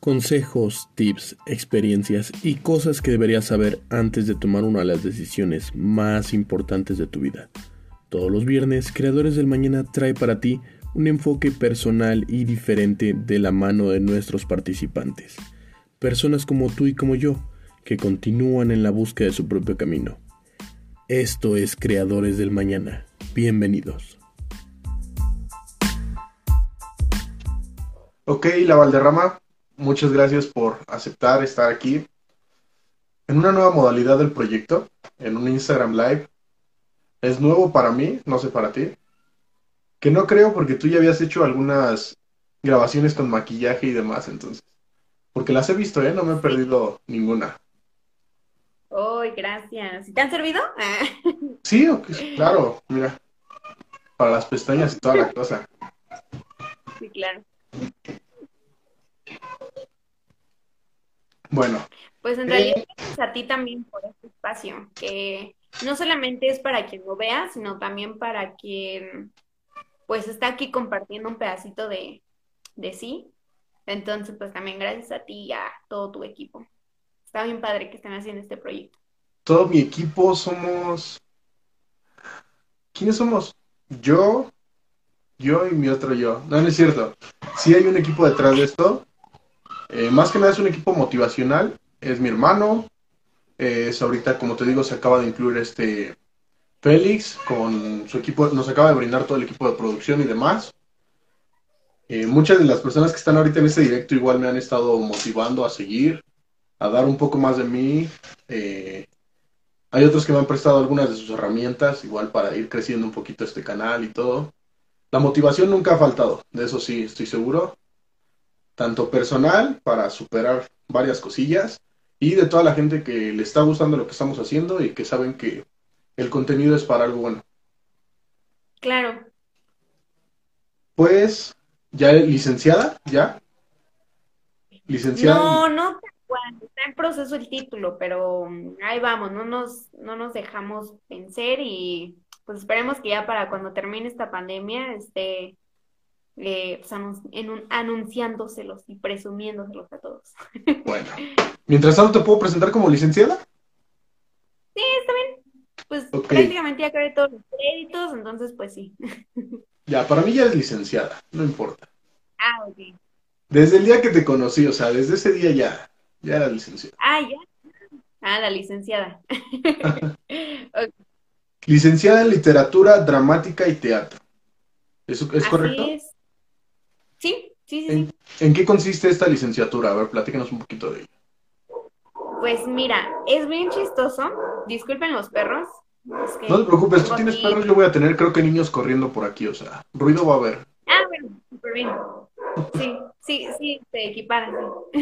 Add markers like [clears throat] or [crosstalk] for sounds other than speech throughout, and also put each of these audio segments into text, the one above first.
Consejos, tips, experiencias y cosas que deberías saber antes de tomar una de las decisiones más importantes de tu vida. Todos los viernes, Creadores del Mañana trae para ti un enfoque personal y diferente de la mano de nuestros participantes. Personas como tú y como yo, que continúan en la búsqueda de su propio camino. Esto es Creadores del Mañana. Bienvenidos. Ok, la Valderrama, muchas gracias por aceptar estar aquí en una nueva modalidad del proyecto, en un Instagram Live. Es nuevo para mí, no sé para ti. Que no creo porque tú ya habías hecho algunas grabaciones con maquillaje y demás, entonces. Porque las he visto, ¿eh? No me he perdido ninguna. ¡Uy, gracias! ¿Te han servido? [laughs] sí, claro, mira. Para las pestañas y toda la cosa. Sí, claro. Bueno. Pues en realidad eh, gracias a ti también por este espacio, que no solamente es para quien lo vea, sino también para quien pues está aquí compartiendo un pedacito de, de sí. Entonces, pues también gracias a ti y a todo tu equipo. Está bien padre que estén haciendo este proyecto. Todo mi equipo somos... ¿Quiénes somos? Yo, yo y mi otro yo. No, no es cierto. Sí hay un equipo detrás de esto. Eh, más que nada es un equipo motivacional. Es mi hermano. es ahorita, como te digo, se acaba de incluir este Félix con su equipo. Nos acaba de brindar todo el equipo de producción y demás. Eh, muchas de las personas que están ahorita en este directo igual me han estado motivando a seguir, a dar un poco más de mí. Eh, hay otros que me han prestado algunas de sus herramientas, igual para ir creciendo un poquito este canal y todo. La motivación nunca ha faltado, de eso sí estoy seguro tanto personal para superar varias cosillas y de toda la gente que le está gustando lo que estamos haciendo y que saben que el contenido es para algo bueno. Claro. Pues, ¿ya licenciada? ¿Ya? ¿Licenciada? No, no, está en proceso el título, pero ahí vamos, no nos, no nos dejamos vencer y pues esperemos que ya para cuando termine esta pandemia esté eh, pues, en un, anunciándoselos y presumiéndoselos a todos. [laughs] Bueno, mientras tanto, ¿te puedo presentar como licenciada? Sí, está bien. Pues prácticamente ya acabé todos los créditos, entonces pues sí. [laughs] Ya, para mí ya es licenciada, no importa. Ah, ok. Desde el día que te conocí, o sea, desde ese día ya, ya era licenciada. Ah, ya. Ah, la licenciada. [laughs] Licenciada en literatura, dramática y teatro. ¿Eso es correcto? Sí, sí, sí. ¿En, qué consiste esta licenciatura? A ver, platícanos un poquito de ella. Pues mira, es bien chistoso. Disculpen los perros. no te preocupes, tú tienes perros, yo voy a tener creo que niños corriendo por aquí, o sea, ruido va a haber. Ah, bueno, súper bien. Sí, sí, sí, se equiparan. [laughs]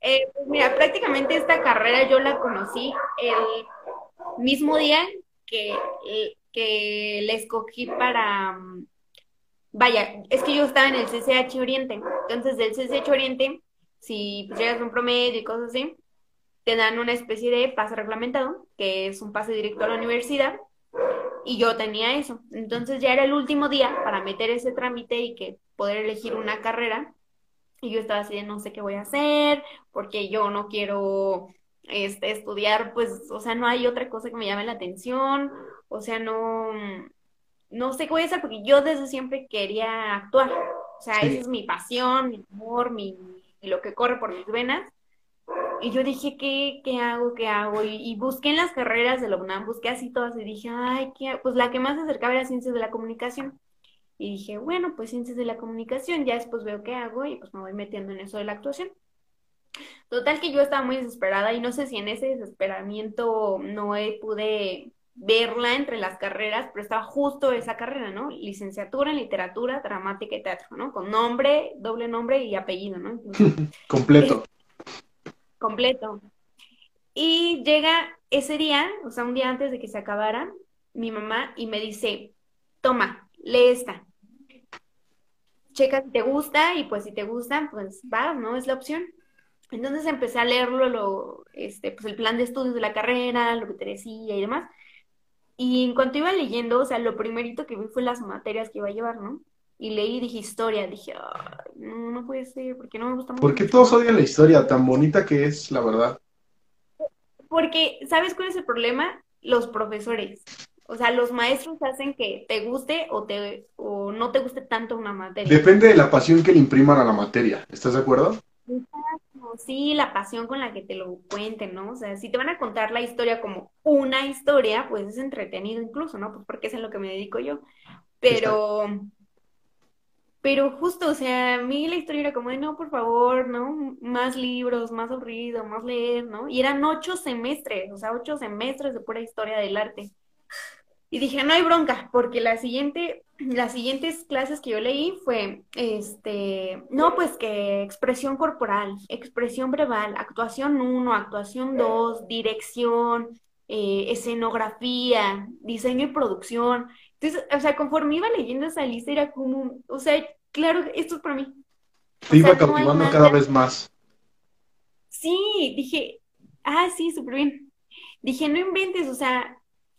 eh, pues mira, prácticamente esta carrera yo la conocí el mismo día que, que la escogí para, vaya, es que yo estaba en el CCH Oriente, entonces del CCH Oriente, si pues, llegas a un promedio y cosas así, te dan una especie de pase reglamentado, que es un pase directo a la universidad, y yo tenía eso. Entonces ya era el último día para meter ese trámite y que poder elegir una carrera. Y yo estaba así de no sé qué voy a hacer, porque yo no quiero este, estudiar, pues, o sea, no hay otra cosa que me llame la atención, o sea, no, no sé qué voy a hacer porque yo desde siempre quería actuar. O sea, esa es mi pasión, mi amor, mi, lo que corre por mis venas. Y yo dije, ¿qué, qué hago? ¿Qué hago? Y, busqué en las carreras de la UNAM, busqué así todas y dije, ay, ¿qué? pues la que más se acercaba era ciencias de la comunicación. Y dije, bueno, pues ciencias de la comunicación, ya después veo qué hago y pues me voy metiendo en eso de la actuación. Total que yo estaba muy desesperada y no sé si en ese desesperamiento no pude verla entre las carreras, pero estaba justo esa carrera, ¿no? Licenciatura en literatura, dramática y teatro, ¿no? Con nombre, doble nombre y apellido, ¿no? [laughs] completo. completo. Y llega ese día, o sea, un día antes de que se acabara, mi mamá y me dice, toma, lee esta. Checa si te gusta y pues si te gusta, pues va, ¿no? Es la opción. Entonces empecé a leerlo, lo, este, pues el plan de estudios de la carrera, lo que te decía y demás. Y en cuanto iba leyendo, o sea, lo primerito que vi fue las materias que iba a llevar, ¿no? y leí y dije historia, dije, no, no puede ser, porque no me gusta mucho. ¿Por qué todos odian la historia tan bonita que es, la verdad? Porque, ¿sabes cuál es el problema? Los profesores. O sea, los maestros hacen que te guste o, te, o no te guste tanto una materia. Depende de la pasión que le impriman a la materia. ¿Estás de acuerdo? Sí, la pasión con la que te lo cuenten, ¿no? O sea, si te van a contar la historia como una historia, pues es entretenido incluso, ¿no? Pues porque es en lo que me dedico yo. Pero, pero justo, o sea, a mí la historia era como de, no, por favor, ¿no? Más libros, más aburrido, más leer, ¿no? Y eran ocho semestres, o sea, ocho semestres de pura historia del arte. Y dije, no hay bronca, porque la siguiente, las siguientes clases que yo leí fue, este, no, pues que expresión corporal, expresión verbal, actuación 1, actuación 2, dirección, eh, escenografía, diseño y producción. Entonces, o sea, conforme iba leyendo esa lista era como, o sea, claro, esto es para mí. Te iba cautivando cada vez más. Sí, dije, ah, sí, súper bien. Dije, no inventes, o sea,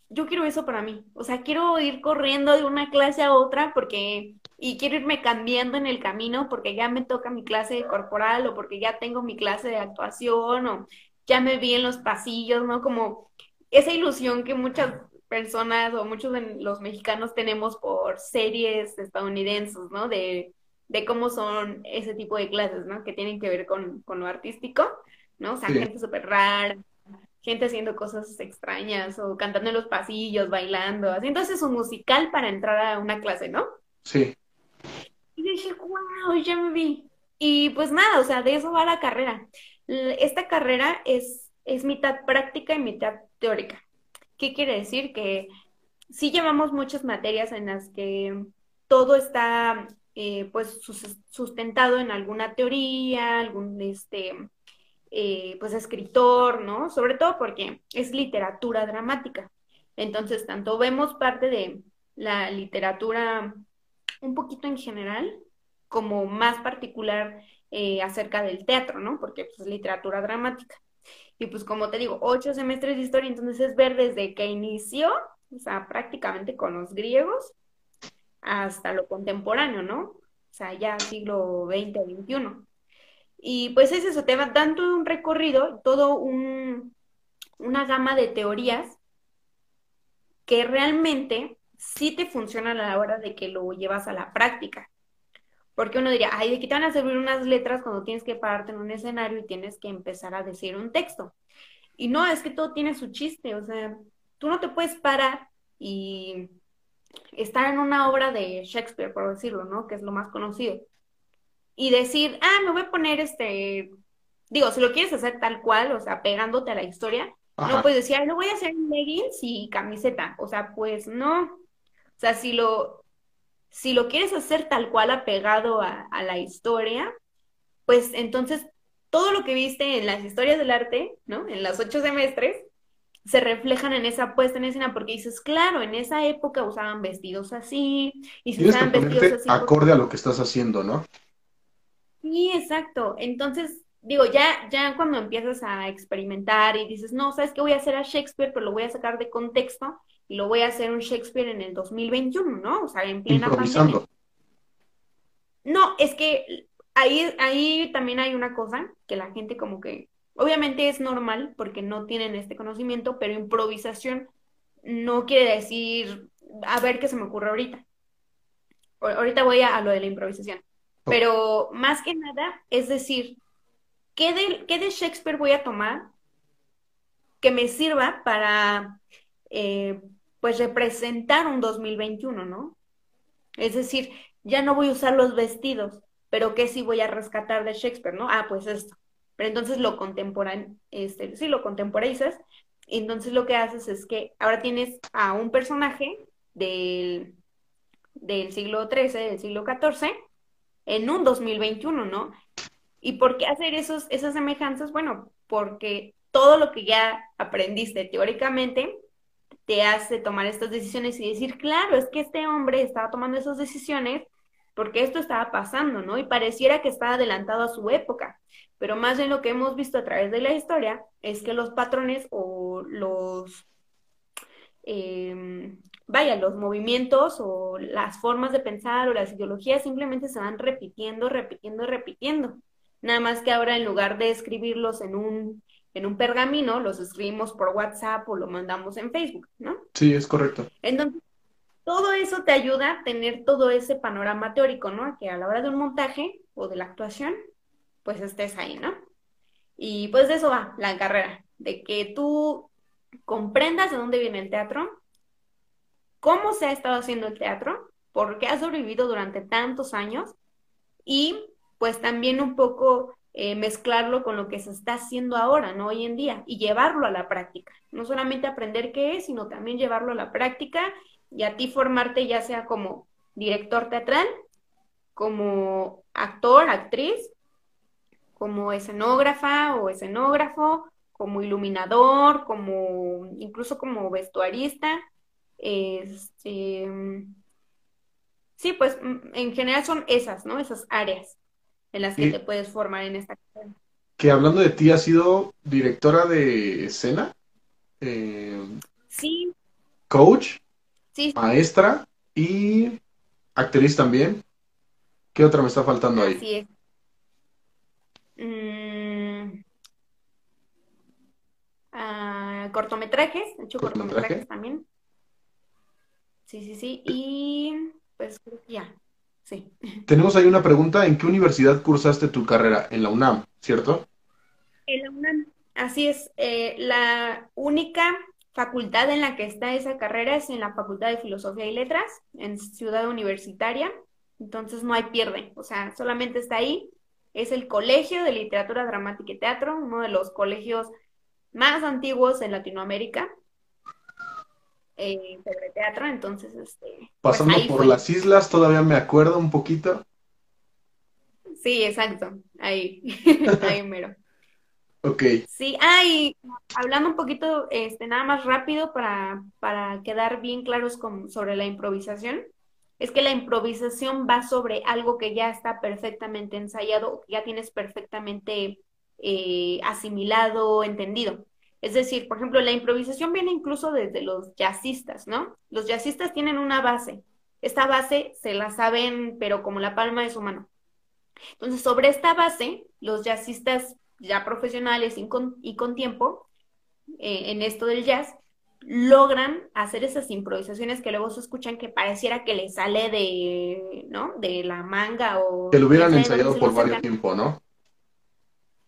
yo quiero eso para mí. O sea, quiero ir corriendo de una clase a otra porque, y quiero irme cambiando en el camino porque ya me toca mi clase corporal o porque ya tengo mi clase de actuación o ya me vi en los pasillos, ¿no? Como esa ilusión que muchas personas o muchos de los mexicanos tenemos por series estadounidenses, ¿no? De, de cómo son ese tipo de clases, ¿no? Que tienen que ver con, con lo artístico, ¿no? O sea, gente súper rara, gente haciendo cosas extrañas o cantando en los pasillos, bailando, haciéndose su musical para entrar a una clase, ¿no? Sí. Y dije, wow, ya me vi. Y pues nada, o sea, de eso va la carrera. Esta carrera es, es mitad práctica y mitad teórica. ¿Qué quiere decir? Que sí llevamos muchas materias en las que todo está eh, pues sustentado en alguna teoría, algún este eh, pues escritor, ¿no? Sobre todo porque es literatura dramática. Entonces, tanto vemos parte de la literatura un poquito en general, como más particular eh, acerca del teatro, ¿no? Porque pues, es literatura dramática. Y pues como te digo, ocho semestres de historia, entonces es ver desde que inició, o sea, prácticamente con los griegos, hasta lo contemporáneo, ¿no? O sea, ya siglo XX, XXI. Y pues es eso, te va dando un recorrido, todo un, una gama de teorías que realmente sí te funcionan a la hora de que lo llevas a la práctica. Porque uno diría, ay, ¿de qué te van a servir unas letras cuando tienes que pararte en un escenario y tienes que empezar a decir un texto? Y no, es que todo tiene su chiste, o sea, tú no te puedes parar y estar en una obra de Shakespeare, por decirlo, ¿no? Que es lo más conocido. Y decir, ah, me voy a poner este, digo, si lo quieres hacer tal cual, o sea, pegándote a la historia, no puedes decir, ah, lo voy a hacer en leggings y camiseta. O sea, pues no. O sea, si lo, si lo quieres hacer tal cual apegado a, a la historia, pues entonces todo lo que viste en las historias del arte, ¿no? En los ocho semestres, se reflejan en esa puesta en escena, porque dices, claro, en esa época usaban vestidos así, y se usaban vestidos así. Acorde a lo que estás haciendo, ¿no? Sí, exacto. Entonces, digo, ya, ya cuando empiezas a experimentar y dices, no, ¿sabes qué voy a hacer a Shakespeare? Pero lo voy a sacar de contexto y lo voy a hacer un Shakespeare en el 2021, ¿no? O sea, en plena pandemia. No, es que ahí, ahí también hay una cosa que la gente como que, obviamente es normal porque no tienen este conocimiento, pero improvisación no quiere decir, a ver qué se me ocurre ahorita. Ahorita voy a, lo de la improvisación. Pero más que nada, es decir, ¿qué de, ¿qué de Shakespeare voy a tomar que me sirva para eh, pues representar un 2021, ¿no? Es decir, ya no voy a usar los vestidos, pero ¿qué sí voy a rescatar de Shakespeare, no? Ah, pues esto. Pero entonces lo contemporán, este, sí, lo contemporizas, entonces lo que haces es que ahora tienes a un personaje del, del siglo XIII, del siglo XIV, en un 2021, ¿no? ¿Y por qué hacer esos, esas semejanzas? Bueno, porque todo lo que ya aprendiste teóricamente te hace tomar estas decisiones y decir, claro, es que este hombre estaba tomando esas decisiones porque esto estaba pasando, ¿no? Y pareciera que estaba adelantado a su época, pero más bien lo que hemos visto a través de la historia es que los patrones o los, em, vaya, los movimientos o las formas de pensar o las ideologías simplemente se van repitiendo, repitiendo, repitiendo. Nada más que ahora en lugar de escribirlos en un, en un pergamino, los escribimos por WhatsApp o lo mandamos en Facebook, ¿no? Sí, es correcto. Entonces, todo eso te ayuda a tener todo ese panorama teórico, ¿no? Que a la hora de un montaje o de la actuación, pues estés ahí, ¿no? Y pues de eso va la carrera, de que tú comprendas de dónde viene el teatro, cómo se ha estado haciendo el teatro, por qué ha sobrevivido durante tantos años y pues también un poco eh, mezclarlo con lo que se está haciendo ahora, ¿no? Hoy en día, y llevarlo a la práctica. No solamente aprender qué es, sino también llevarlo a la práctica y a ti formarte ya sea como director teatral, como actor, actriz, como escenógrafa o escenógrafo, como iluminador, como incluso como vestuarista. Este, sí, pues en general son esas, ¿no? Esas áreas en las que te puedes formar en esta carrera. Que hablando de ti, ¿has sido directora de escena? Eh, sí. ¿Coach? maestra y actriz también. ¿Qué otra me está faltando ahí? Sí. Mm, ah, cortometrajes, he hecho cortometrajes también. Sí, sí, sí. Y pues ya, sí. [laughs] Tenemos ahí una pregunta. ¿En qué universidad cursaste tu carrera? En la UNAM, ¿cierto? En la UNAM, así es. Eh, la única facultad en la que está esa carrera es en la Facultad de Filosofía y Letras, en Ciudad Universitaria, entonces no hay pierde, o sea, solamente está ahí. Es el Colegio de Literatura Dramática y Teatro, uno de los colegios más antiguos en Latinoamérica eh, sobre teatro, entonces, este... Pues Pasando por las islas, todavía me acuerdo un poquito. Sí, exacto, ahí, [laughs] ahí mero. Ok. Sí, ah, y hablando un poquito, este, nada más rápido para, para quedar bien claros con, sobre la improvisación, es que la improvisación va sobre algo que ya está perfectamente ensayado, que ya tienes perfectamente eh, asimilado, entendido. Es decir, por ejemplo, la improvisación viene incluso desde los jazzistas, ¿no? Los jazzistas tienen una base. Esta base se la saben, pero como la palma de su mano. Entonces, sobre esta base, los jazzistas ya profesionales y con, tiempo eh, en esto del jazz, logran hacer esas improvisaciones que luego se escuchan que pareciera que le sale de, ¿no? De la manga o... Que lo hubieran ensayado por varios tiempo, ¿no?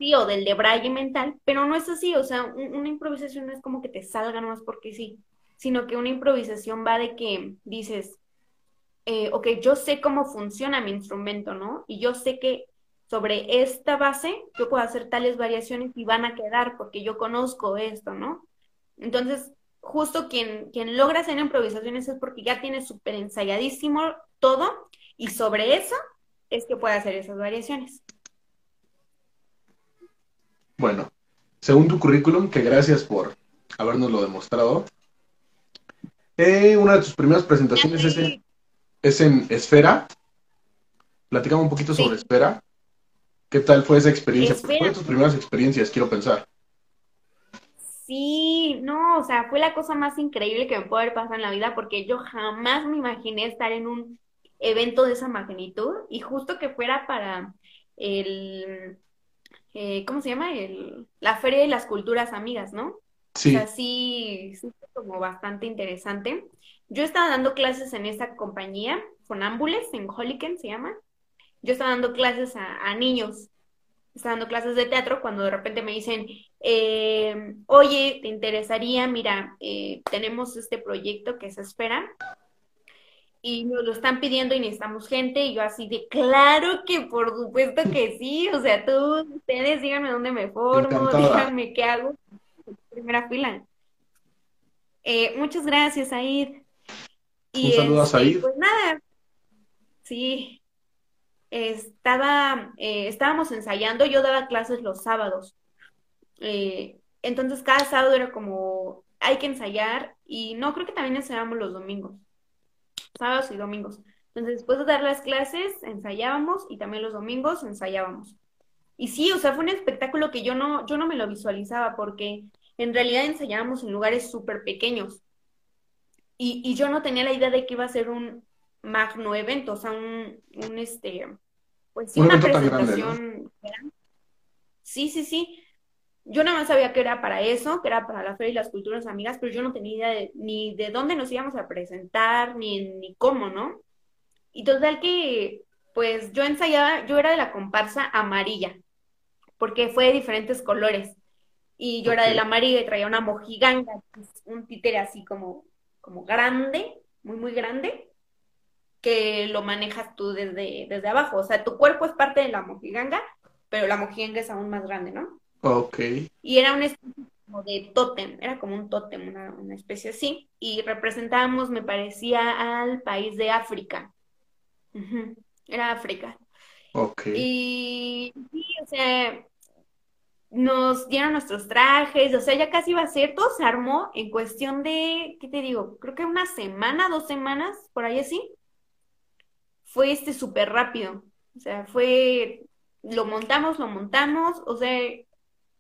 Sí, o del de braille mental, pero no es así, o sea, una improvisación no es como que te salga nomás porque sí, sino que una improvisación va de que dices, eh, ok, yo sé cómo funciona mi instrumento, ¿no? Y yo sé que sobre esta base yo puedo hacer tales variaciones y van a quedar porque yo conozco esto, ¿no? Entonces, justo quien, quien logra hacer improvisaciones es porque ya tiene súper ensayadísimo todo y sobre eso es que puede hacer esas variaciones. Bueno, según tu currículum, que gracias por habernoslo demostrado, eh, una de tus primeras presentaciones es en, es en Esfera. Platicamos un poquito sobre Esfera. ¿Qué tal fue esa experiencia? Fue de tus primeras experiencias, quiero pensar. Sí, no, o sea, fue la cosa más increíble que me puede haber pasado en la vida porque yo jamás me imaginé estar en un evento de esa magnitud y justo que fuera para el, eh, ¿cómo se llama? El, la Feria de las Culturas Amigas, ¿no? Sí. O sea, sí, sí, como bastante interesante. Yo estaba dando clases en esa compañía, Fonámbules, en Holiken se llama yo estaba dando clases a, niños, estaba dando clases de teatro cuando de repente me dicen, eh, oye, ¿te interesaría? Mira, eh, tenemos este proyecto que se espera y nos lo están pidiendo y necesitamos gente y yo así de, claro que por supuesto que sí, o sea, tú, ustedes díganme dónde me formo, díganme qué hago. Primera fila. Eh, muchas gracias, Aid. Y Un saludo a este, Said. Pues nada, sí, estaba, eh, estábamos ensayando, yo daba clases los sábados. Eh, entonces cada sábado era como, hay que ensayar y no, creo que también ensayábamos los domingos, sábados y domingos. Entonces después de dar las clases ensayábamos y también los domingos ensayábamos. Y sí, o sea, fue un espectáculo que yo no, yo no me lo visualizaba porque en realidad ensayábamos en lugares súper pequeños. y, yo no tenía la idea de que iba a ser un magno evento, o sea, un, un este, pues sí, una presentación. Sí, sí, sí. Yo nada más sabía que era para eso, que era para la Feria y las Culturas Amigas, pero yo no tenía idea de, ni de dónde nos íbamos a presentar, ni, ni cómo, ¿no? Y total que, pues yo ensayaba, yo era de la comparsa amarilla, porque fue de diferentes colores. Y yo era de la amarilla y traía una mojiganga, un títere así como como grande, muy, muy grande, que lo manejas tú desde, desde abajo. O sea, tu cuerpo es parte de la mojiganga, pero la mojiganga es aún más grande, ¿no? Ok. Y era una especie como de tótem, era como un tótem, una, una especie así. Y representábamos, me parecía, al país de África. Era África. Ok. Y sí, o sea, nos dieron nuestros trajes, o sea, ya casi iba a ser, todo se armó en cuestión de, ¿qué te digo? Creo que una semana, dos semanas, por ahí así. Fue este súper rápido. O sea, fue, lo montamos, lo montamos, o sea,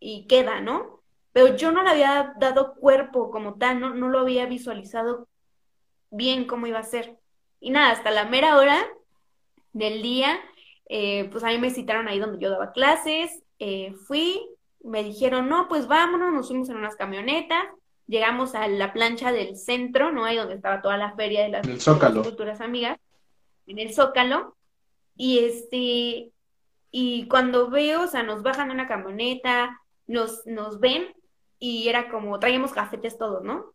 y queda, ¿no? Pero yo no le había dado cuerpo como tal, no, no lo había visualizado bien cómo iba a ser. Y nada, hasta la mera hora del día, eh, pues a mí me citaron ahí donde yo daba clases, eh, fui, me dijeron, no, pues vámonos, nos fuimos en unas camionetas, llegamos a la plancha del centro, ¿no? Ahí donde estaba toda la feria de las, culturas amigas, en el Zócalo, y este, y cuando veo, o sea, nos bajan de una camioneta, nos, nos ven, y era como, traíamos cafetes todos, ¿no?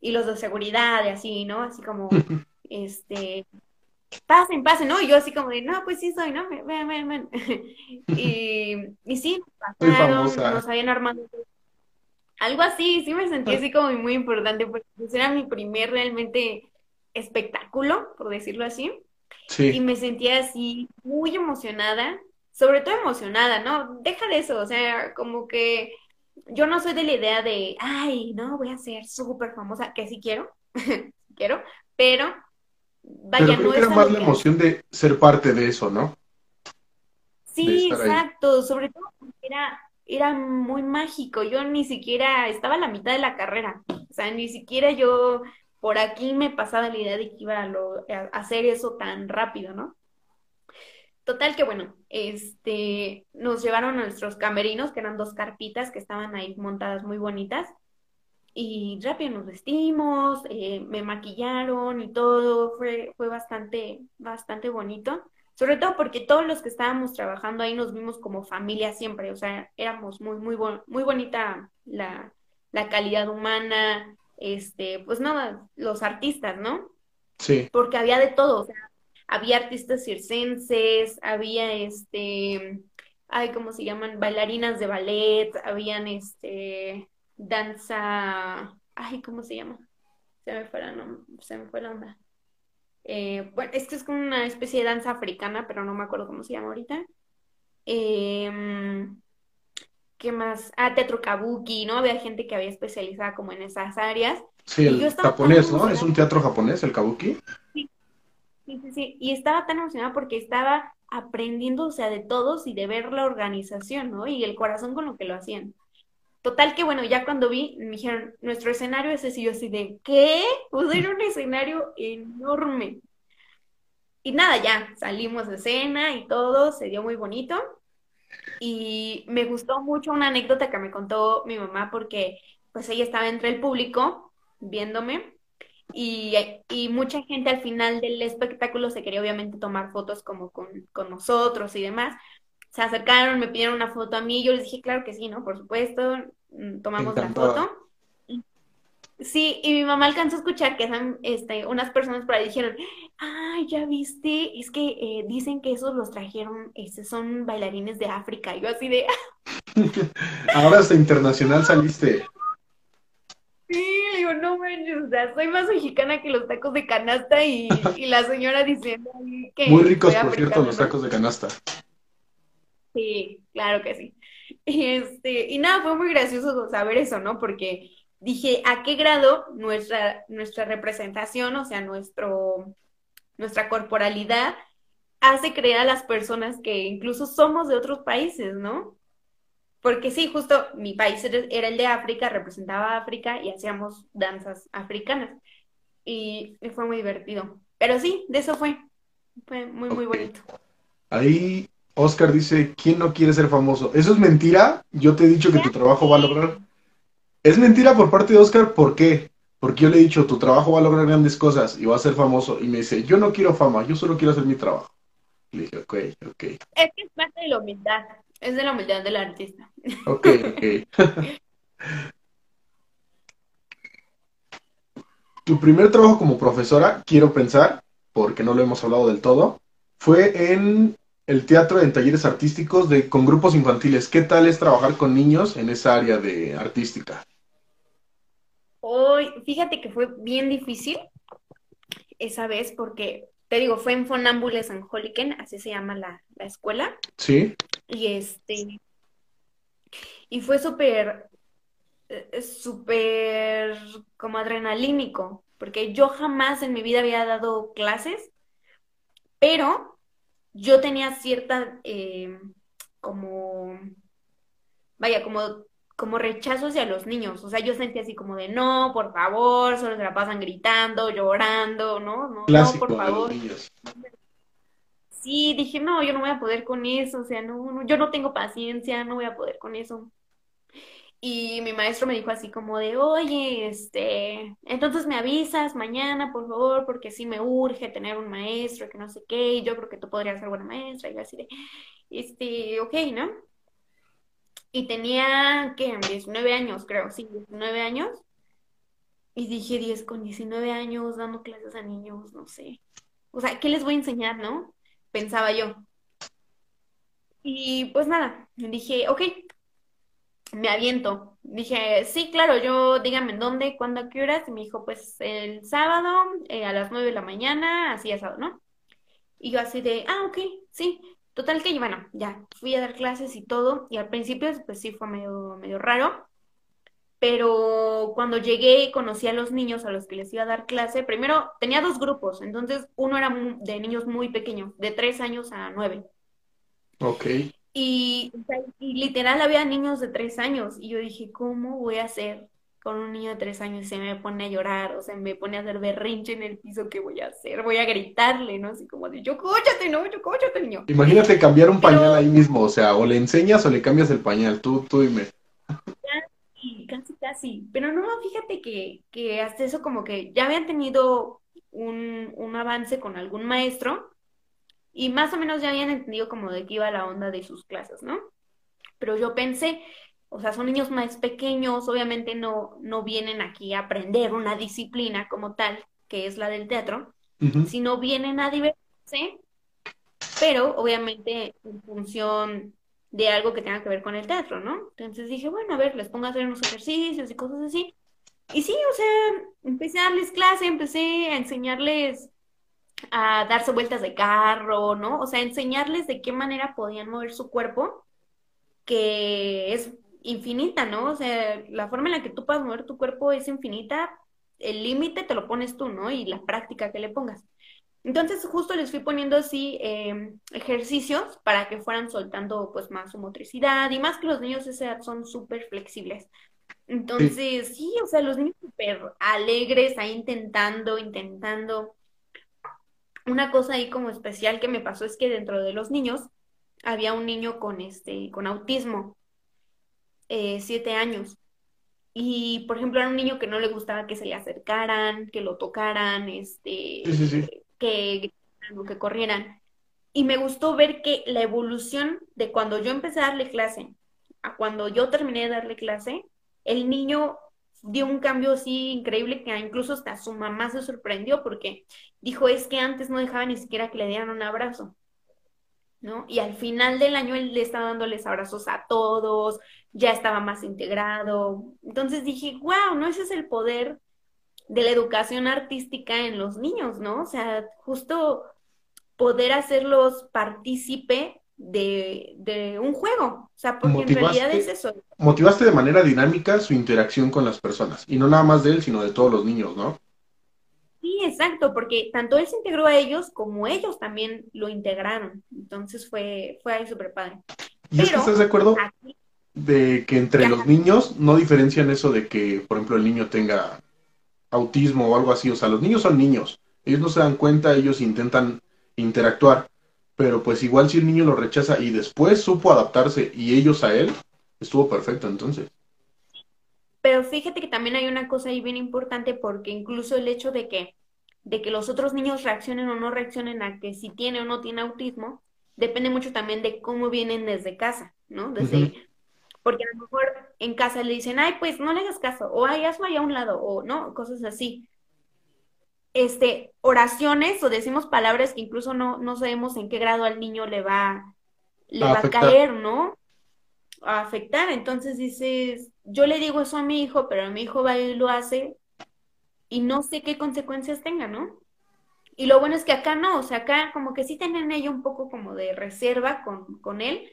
Y los de seguridad, y así, ¿no? Así como, [laughs] este, pasen, pasen, ¿no? Y yo así como de, no, pues sí soy, ¿no? Ven, ven, ven. [laughs] y, y sí, pasaron, nos habían armado. Algo así, sí me sentí así como muy importante, porque pues era mi primer realmente espectáculo, por decirlo así. Sí. Y me sentía así muy emocionada, sobre todo emocionada, ¿no? Deja de eso, o sea, como que yo no soy de la idea de, ay, no, voy a ser súper famosa, que sí quiero, [laughs] quiero, pero Vaya, Pero creo que era más la emoción de ser parte de eso, ¿no? Sí, exacto, sobre todo era, era muy mágico, yo ni siquiera estaba a la mitad de la carrera, o sea, ni siquiera yo por aquí me pasaba la idea de que iba a, hacer eso tan rápido, ¿no? Total que bueno, este, nos llevaron a nuestros camerinos, que eran dos carpitas que estaban ahí montadas muy bonitas, y rápido nos vestimos, eh, me maquillaron y todo, fue, fue bastante, bastante bonito, sobre todo porque todos los que estábamos trabajando ahí nos vimos como familia siempre, o sea, éramos muy, muy, muy bonita la, la calidad humana, este, pues nada, los artistas, ¿no? Sí. Porque había de todo, o sea, había artistas circenses, había este, ay, ¿cómo se llaman? Bailarinas de ballet, habían este, danza, ay, ¿cómo se llama? Se me fue la, se me fue la onda. Eh, bueno, es que es como una especie de danza africana, pero no me acuerdo cómo se llama ahorita. Em, ¿Qué más? Ah, teatro kabuki, ¿no? Había gente que había especializada como en esas áreas. Sí, el japonés, ¿no? Es un teatro japonés, el kabuki. Sí. sí, sí. Y estaba tan emocionada porque estaba aprendiendo, o sea, de todos y de ver la organización, ¿no? Y el corazón con lo que lo hacían. Total que bueno, ya cuando vi, me dijeron, nuestro escenario es ese, y yo así de, ¿qué? Pues era un escenario enorme. Y nada, ya salimos de escena y todo, se dio muy bonito. Y me gustó mucho una anécdota que me contó mi mamá porque pues ella estaba entre el público viéndome y, y mucha gente al final del espectáculo se quería obviamente tomar fotos como con, con nosotros y demás, se acercaron, me pidieron una foto a mí, yo les dije, claro que sí, ¿no? Por supuesto, mm, tomamos la foto. Sí, y mi mamá alcanzó a escuchar que este, unas personas por ahí dijeron, ay, ya viste, es que eh, dicen que esos los trajeron, este, son bailarines de África. Y yo así de... [laughs] [laughs] Ahora hasta internacional saliste. Sí, digo, no manches, o sea, soy más mexicana que los tacos de canasta y, la señora diciendo que... Muy ricos, por cierto, los tacos de canasta. Sí, claro que sí. Y, este, y nada, fue muy gracioso saber eso, ¿no? Porque dije, ¿a qué grado nuestra, nuestra representación, o sea, nuestro, nuestra corporalidad, hace creer a las personas que incluso somos de otros países, ¿no? Porque sí, justo mi país era el de África, representaba a África y hacíamos danzas africanas. y, fue muy divertido. Pero sí, de eso fue. Fue muy, muy bonito. Ahí Oscar dice, ¿quién no quiere ser famoso? ¿Eso es mentira? Yo te he dicho que tu trabajo va a lograr. Es mentira por parte de Oscar, ¿por qué? Porque yo le he dicho, tu trabajo va a lograr grandes cosas y va a ser famoso. Y me dice, yo no quiero fama, yo solo quiero hacer mi trabajo. Le dije, ok, ok. Es que es parte de la humildad, es de la humildad del artista. Ok, ok. [laughs] tu primer trabajo como profesora, quiero pensar, porque no lo hemos hablado del todo, fue en el teatro en talleres artísticos de, con grupos infantiles. ¿Qué tal es trabajar con niños en esa área de artística? Hoy, fíjate que fue bien difícil esa vez porque, te digo, fue en Fonámbules en Holiken, así se llama la, escuela. Sí. Y este, y fue súper, eh, súper como adrenalínico, porque yo jamás en mi vida había dado clases, pero yo tenía cierta, eh, como, vaya, como como rechazo hacia los niños. O sea, yo sentía así como de no, por favor, solo se la pasan gritando, llorando, ¿no? No, no por favor. Sí, dije, no, yo no voy a poder con eso, o sea, no, no, yo no tengo paciencia, no voy a poder con eso. Y mi maestro me dijo así como de, oye, este, entonces me avisas mañana, por favor, porque sí me urge tener un maestro, que no sé qué, y yo creo que tú podrías ser buena maestra, y yo así de, este, ok, ¿no? Y tenía, ¿qué? 19 años, creo, sí, 19 años. Y dije, 10 con 19 años dando clases a niños, no sé. O sea, ¿qué les voy a enseñar, no? Pensaba yo. Y pues nada, dije, ok, me aviento. Dije, sí, claro, yo dígame en dónde, cuándo, a qué horas. Y me dijo, pues el sábado eh, a las 9 de la mañana, así sábado, ¿no? Y yo así de, ah, ok, sí. Total que, bueno, ya fui a dar clases y todo, y al principio pues sí fue medio, medio raro, pero cuando llegué y conocí a los niños a los que les iba a dar clase, primero tenía dos grupos, entonces uno era de niños muy pequeños, de tres años a nueve. Ok. Y, y literal había niños de tres años, y yo dije, ¿cómo voy a hacer con un niño de tres años y se me pone a llorar, o se me pone a hacer berrinche en el piso, ¿qué voy a hacer? Voy a gritarle, ¿no? Así como de, yo cóchate, ¿no? Yo cóchate, niño. Imagínate cambiar un pañal ahí mismo, o sea, o le enseñas o le cambias el pañal, tú, tú dime. Casi, casi, casi. Pero no, fíjate que, que hasta eso como que ya habían tenido un, un avance con algún maestro y más o menos ya habían entendido como de qué iba la onda de sus clases, ¿no? Pero yo pensé, o sea, son niños más pequeños, obviamente no, no vienen aquí a aprender una disciplina como tal, que es la del teatro, sino vienen a divertirse, pero obviamente en función de algo que tenga que ver con el teatro, ¿no? Entonces dije, bueno, a ver, les pongo a hacer unos ejercicios y cosas así. Y sí, o sea, empecé a darles clase, empecé a enseñarles a darse vueltas de carro, ¿no? O sea, enseñarles de qué manera podían mover su cuerpo, que es infinita, ¿no? O sea, la forma en la que tú puedas mover tu cuerpo es infinita, el límite te lo pones tú, ¿no? Y la práctica que le pongas. Entonces, justo les fui poniendo así em, ejercicios para que fueran soltando pues más su motricidad y más que los niños de esa edad son súper flexibles. Entonces, sí. o sea, los niños súper alegres ahí intentando, intentando. Una cosa ahí como especial que me pasó es que dentro de los niños había un niño con este, con autismo eh, siete años. Y, por ejemplo, era un niño que no le gustaba que se le acercaran, que lo tocaran, este, que que corrieran. Y me gustó ver que la evolución de cuando yo empecé a darle clase a cuando yo terminé de darle clase, el niño dio un cambio así increíble que incluso hasta su mamá se sorprendió porque dijo, es que antes no dejaba ni siquiera que le dieran un abrazo. ¿No? Y al final del año él le estaba dándoles abrazos a todos, ya estaba más integrado. Entonces dije, wow, ¿no? Ese es el poder de la educación artística en los niños, ¿no? O sea, justo poder hacerlos partícipe de, un juego. O sea, porque en realidad es eso. Motivaste de manera dinámica su interacción con las personas. Y no nada más de él, sino de todos los niños, ¿no? Sí, exacto, porque tanto él se integró a ellos como ellos también lo integraron. Entonces fue, fue ahí súper padre. ¿Y estás de acuerdo de que entre los niños no diferencian eso de que, por ejemplo, el niño tenga autismo o algo así. O sea, los niños son niños. Ellos no se dan cuenta, ellos intentan interactuar. Pero pues igual si el niño lo rechaza y después supo adaptarse y ellos a él, estuvo perfecto entonces. Pero fíjate que también hay una cosa ahí bien importante porque incluso el hecho de que, de que los otros niños reaccionen o no reaccionen a que si tiene o no tiene autismo, depende mucho también de cómo vienen desde casa, ¿no? Desde, porque a lo mejor en casa le dicen, ay, pues no le hagas caso, o ay, hazlo allá a un lado, o no, cosas así. Este, oraciones o decimos palabras que incluso no, no sabemos en qué grado al niño le va, le va a caer, ¿no? A afectar. Entonces dices, yo le digo eso a mi hijo, pero mi hijo va y lo hace y no sé qué consecuencias tenga, ¿no? Y lo bueno es que acá no, o sea, acá como que sí tienen ellos un poco como de reserva con, con él,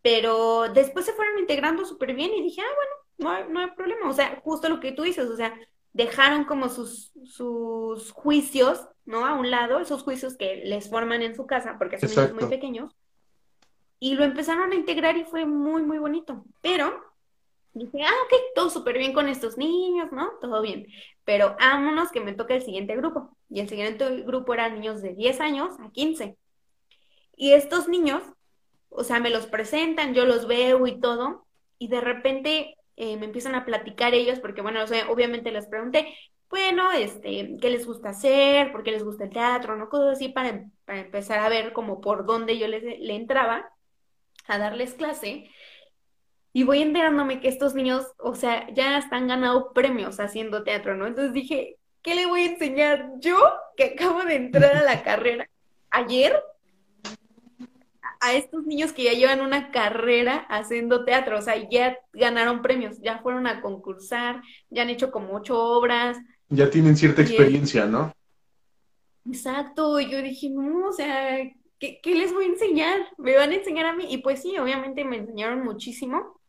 pero después se fueron integrando súper bien y dije, ah, bueno, no hay, no hay problema. O sea, justo lo que tú dices, o sea, dejaron como sus, sus juicios, ¿no? A un lado, esos juicios que les forman en su casa, porque son niños muy pequeños, y lo empezaron a integrar y fue muy, muy bonito. Pero dije, ah, ok, todo súper bien con estos niños, ¿no? Todo bien. Pero vámonos que me toca el siguiente grupo. Y el siguiente grupo eran niños de 10 años a 15. Y estos niños o sea, me los presentan, yo los veo y todo, y de repente eh, me empiezan a platicar ellos, porque bueno, o sea, obviamente les pregunté, bueno, este, ¿qué les gusta hacer? ¿Por qué les gusta el teatro? ¿No? Cosas así para, para empezar a ver como por dónde yo les, le entraba a darles clase. Y voy enterándome que estos niños, o sea, ya están ganando premios haciendo teatro, ¿no? Entonces dije, ¿qué le voy a enseñar yo que acabo de entrar a la [laughs] carrera ayer? a estos niños que ya llevan una carrera haciendo teatro, o sea, ya ganaron premios, ya fueron a concursar, ya han hecho como ocho obras. Ya tienen cierta experiencia, ¿no? Exacto, y yo dije, no, o sea, ¿qué, ¿qué, les voy a enseñar? ¿Me van a enseñar a mí? Y pues sí, obviamente me enseñaron muchísimo,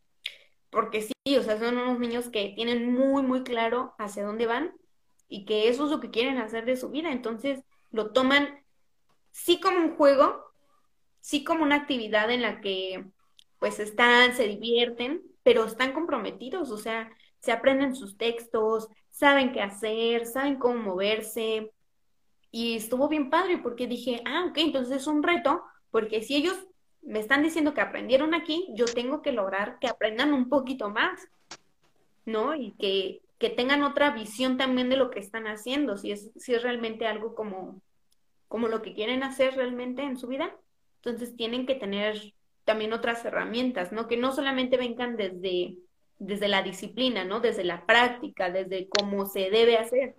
porque sí, o sea, son unos niños que tienen muy, muy claro hacia dónde van y que eso es lo que quieren hacer de su vida, entonces lo toman sí como un juego, sí como una actividad en la que pues están, se divierten, pero están comprometidos, o sea, se aprenden sus textos, saben qué hacer, saben cómo moverse. Y estuvo bien padre porque dije, ah, ok, entonces es un reto, porque si ellos me están diciendo que aprendieron aquí, yo tengo que lograr que aprendan un poquito más, ¿no? Y que, que tengan otra visión también de lo que están haciendo, si es, si es realmente algo como, como lo que quieren hacer realmente en su vida. Entonces tienen que tener también otras herramientas, ¿no? Que no solamente vengan desde, desde la disciplina, ¿no? Desde la práctica, desde cómo se debe hacer,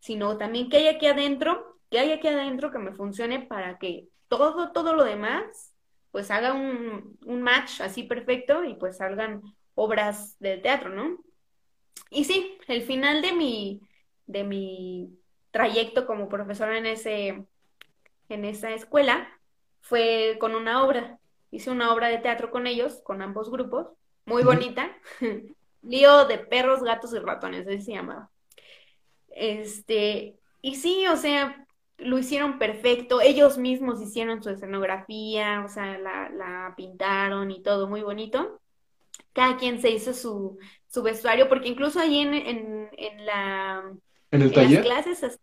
sino también que hay aquí adentro, que hay aquí adentro que me funcione para que todo, todo lo demás, pues haga un, un match así perfecto y pues salgan obras de teatro, ¿no? Y sí, el final de mi, de mi trayecto como profesora en ese, en esa escuela fue con una obra. Hice una obra de teatro con ellos, con ambos grupos, muy bonita. [laughs] Lío de perros, gatos y ratones, así se llamaba. Este, y sí, o sea, lo hicieron perfecto. Ellos mismos hicieron su escenografía, o sea, la, pintaron y todo muy bonito. Cada quien se hizo su, su vestuario, porque incluso ahí en, en, la... ¿En el taller? las clases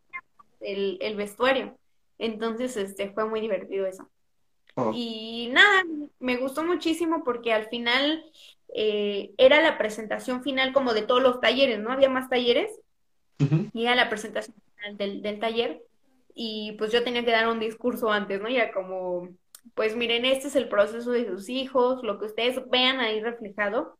el, el vestuario. Entonces, este, fue muy divertido eso. Oh. Y nada, me gustó muchísimo porque al final eh, era la presentación final como de todos los talleres, ¿no? Había más talleres y era la presentación final del, del, taller y pues yo tenía que dar un discurso antes, ¿no? Ya como, pues miren, este es el proceso de sus hijos, lo que ustedes vean ahí reflejado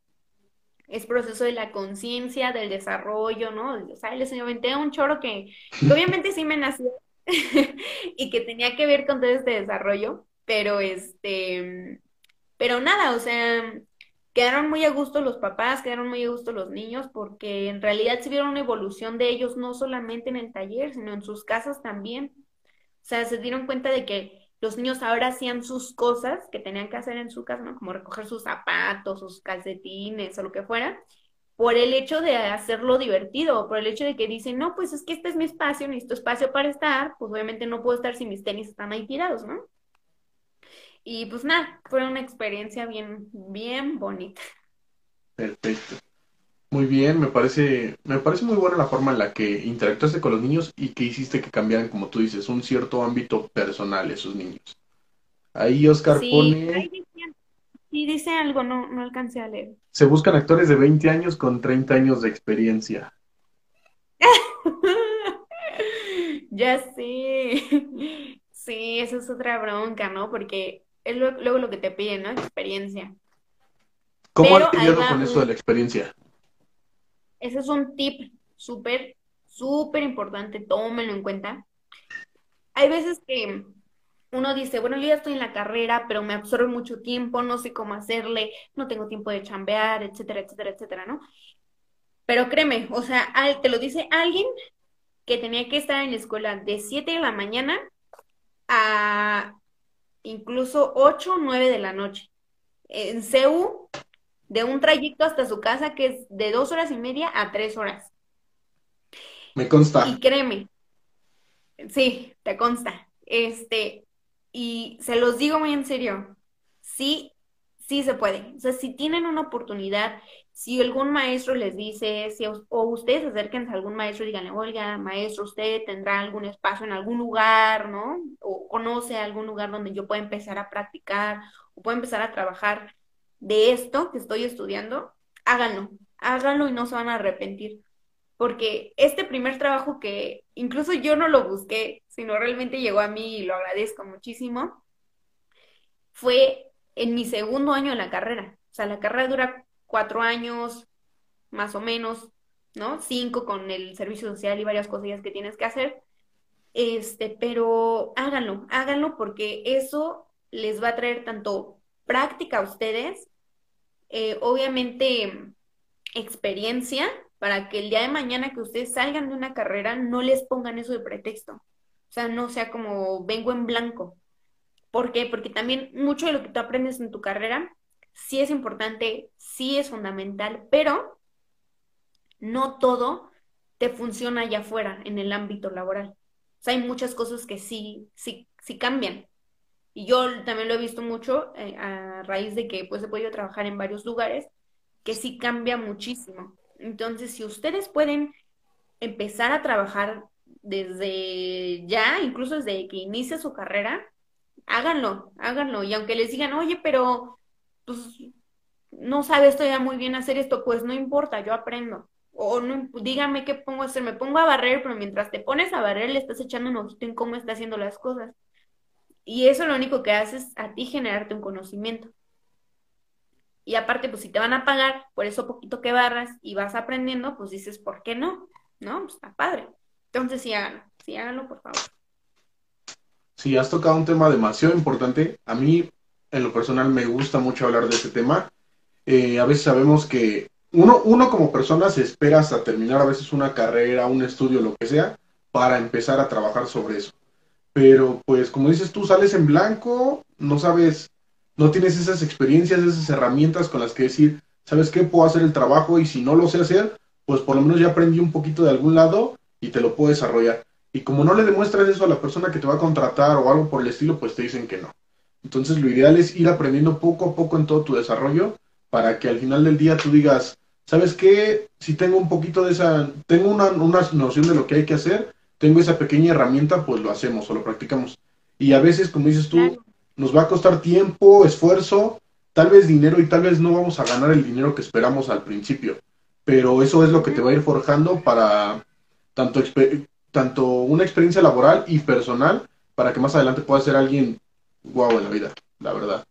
es proceso de la conciencia, del desarrollo, ¿no? O sea, les inventé un choro que, que obviamente sí me nació [laughs] y que tenía que ver con todo este desarrollo, pero este, pero nada, o sea, quedaron muy a gusto los papás, quedaron muy a gusto los niños, porque en realidad se vieron una evolución de ellos no solamente en el taller, sino en sus casas también. O sea, se dieron cuenta de que los niños ahora hacían sus cosas que tenían que hacer en su casa, ¿no? Como recoger sus zapatos, sus calcetines o lo que fuera, por el hecho de hacerlo divertido, por el hecho de que dicen, no, pues es que este es mi espacio, necesito espacio para estar, pues obviamente no puedo estar si mis tenis están ahí tirados, ¿no? Y pues nada, fue una experiencia bien, bien bonita. Perfecto. Muy bien, me parece, me parece muy buena la forma en la que interactuaste con los niños y que hiciste que cambiaran, como tú dices, un cierto ámbito personal esos niños. Ahí Oscar Sí, pone, ahí decían- sí dice algo, no, no alcancé a leer. se buscan actores de 20 años con 30 años de experiencia. [laughs] Ya sé. Sí, eso es otra bronca, ¿no? Porque es lo- luego lo que te piden, ¿no? Experiencia. ¿Cómo Pero lidiado con eso de un, la experiencia? ese es un tip súper, súper importante, tómenlo en cuenta. Hay veces que uno dice, bueno, yo ya estoy en la carrera, pero me absorbe mucho tiempo, no sé cómo hacerle, no tengo tiempo de chambear, etcétera, etcétera, etcétera, ¿no? Pero créeme, o sea, al- te lo dice alguien que tenía que estar en la escuela de 7 de la mañana a incluso 8 o 9 de la noche. En CEU, de un trayecto hasta su casa que es de dos horas y media a tres horas. Me consta. Y créeme, sí, te consta. Este, y se los digo muy en serio, sí, sí se puede. O sea, si tienen una oportunidad, si algún maestro les dice, si, o ustedes acérquense a algún maestro y díganle, oiga, maestro, usted tendrá algún espacio en algún lugar, ¿no? O conoce algún lugar donde yo pueda empezar a practicar o pueda empezar a trabajar de esto que estoy estudiando, háganlo, háganlo y no se van a arrepentir porque este primer trabajo que incluso yo no lo busqué, sino realmente llegó a mí y lo agradezco muchísimo, fue en mi segundo año de la carrera. O sea, la carrera dura cuatro años, más o menos, ¿no? Cinco con el servicio social y varias cosillas que tienes que hacer. Este, pero háganlo, háganlo porque eso les va a traer tanto práctica a ustedes, eh, obviamente experiencia para que el día de mañana que ustedes salgan de una carrera no les pongan eso de pretexto. O sea, no sea como vengo en blanco. ¿Por qué? Porque también mucho de lo que tú aprendes en tu carrera sí es importante, sí es fundamental, pero no todo te funciona allá afuera en el ámbito laboral. O sea, hay muchas cosas que sí, sí, sí cambian. Y yo también lo he visto mucho eh, a raíz de que pues he podido trabajar en varios lugares que sí cambia muchísimo. Entonces, si ustedes pueden empezar a trabajar desde ya, incluso desde que inicie su carrera, háganlo, háganlo. Y aunque les digan, oye, pero pues no sabes todavía muy bien hacer esto, pues no importa, yo aprendo. O no, dígame qué pongo a hacer, me pongo a barrer, pero mientras te pones a barrer le estás echando un ojito en cómo está haciendo las cosas. Y eso lo único que hace es a ti generarte un conocimiento. Y aparte, pues si te van a pagar por eso poquito que barras y vas aprendiendo, pues dices, ¿por qué no? ¿No? Pues está padre. Entonces sí háganlo, sí háganlo, por favor. Sí, has tocado un tema demasiado importante. A mí, en lo personal, me gusta mucho hablar de este tema. Eh, a veces sabemos que uno, uno como persona se espera hasta terminar a veces una carrera, un estudio, lo que sea, para empezar a trabajar sobre eso. Pero pues como dices tú, sales en blanco, no sabes, no tienes esas experiencias, esas herramientas con las que decir, ¿sabes qué? Puedo hacer el trabajo y si no lo sé hacer, pues por lo menos ya aprendí un poquito de algún lado y te lo puedo desarrollar. Y como no le demuestras eso a la persona que te va a contratar o algo por el estilo, pues te dicen que no. Entonces lo ideal es ir aprendiendo poco a poco en todo tu desarrollo para que al final del día tú digas, ¿sabes qué? Si tengo un poquito de esa, tengo una, una noción de lo que hay que hacer, tengo esa pequeña herramienta, pues lo hacemos o lo practicamos. Y a veces, como dices tú, Claro. nos va a costar tiempo, esfuerzo, tal vez dinero y tal vez no vamos a ganar el dinero que esperamos al principio. Pero eso es lo que te va a ir forjando para tanto, tanto una experiencia laboral y personal para que más adelante puedas ser alguien guau en la vida, la verdad.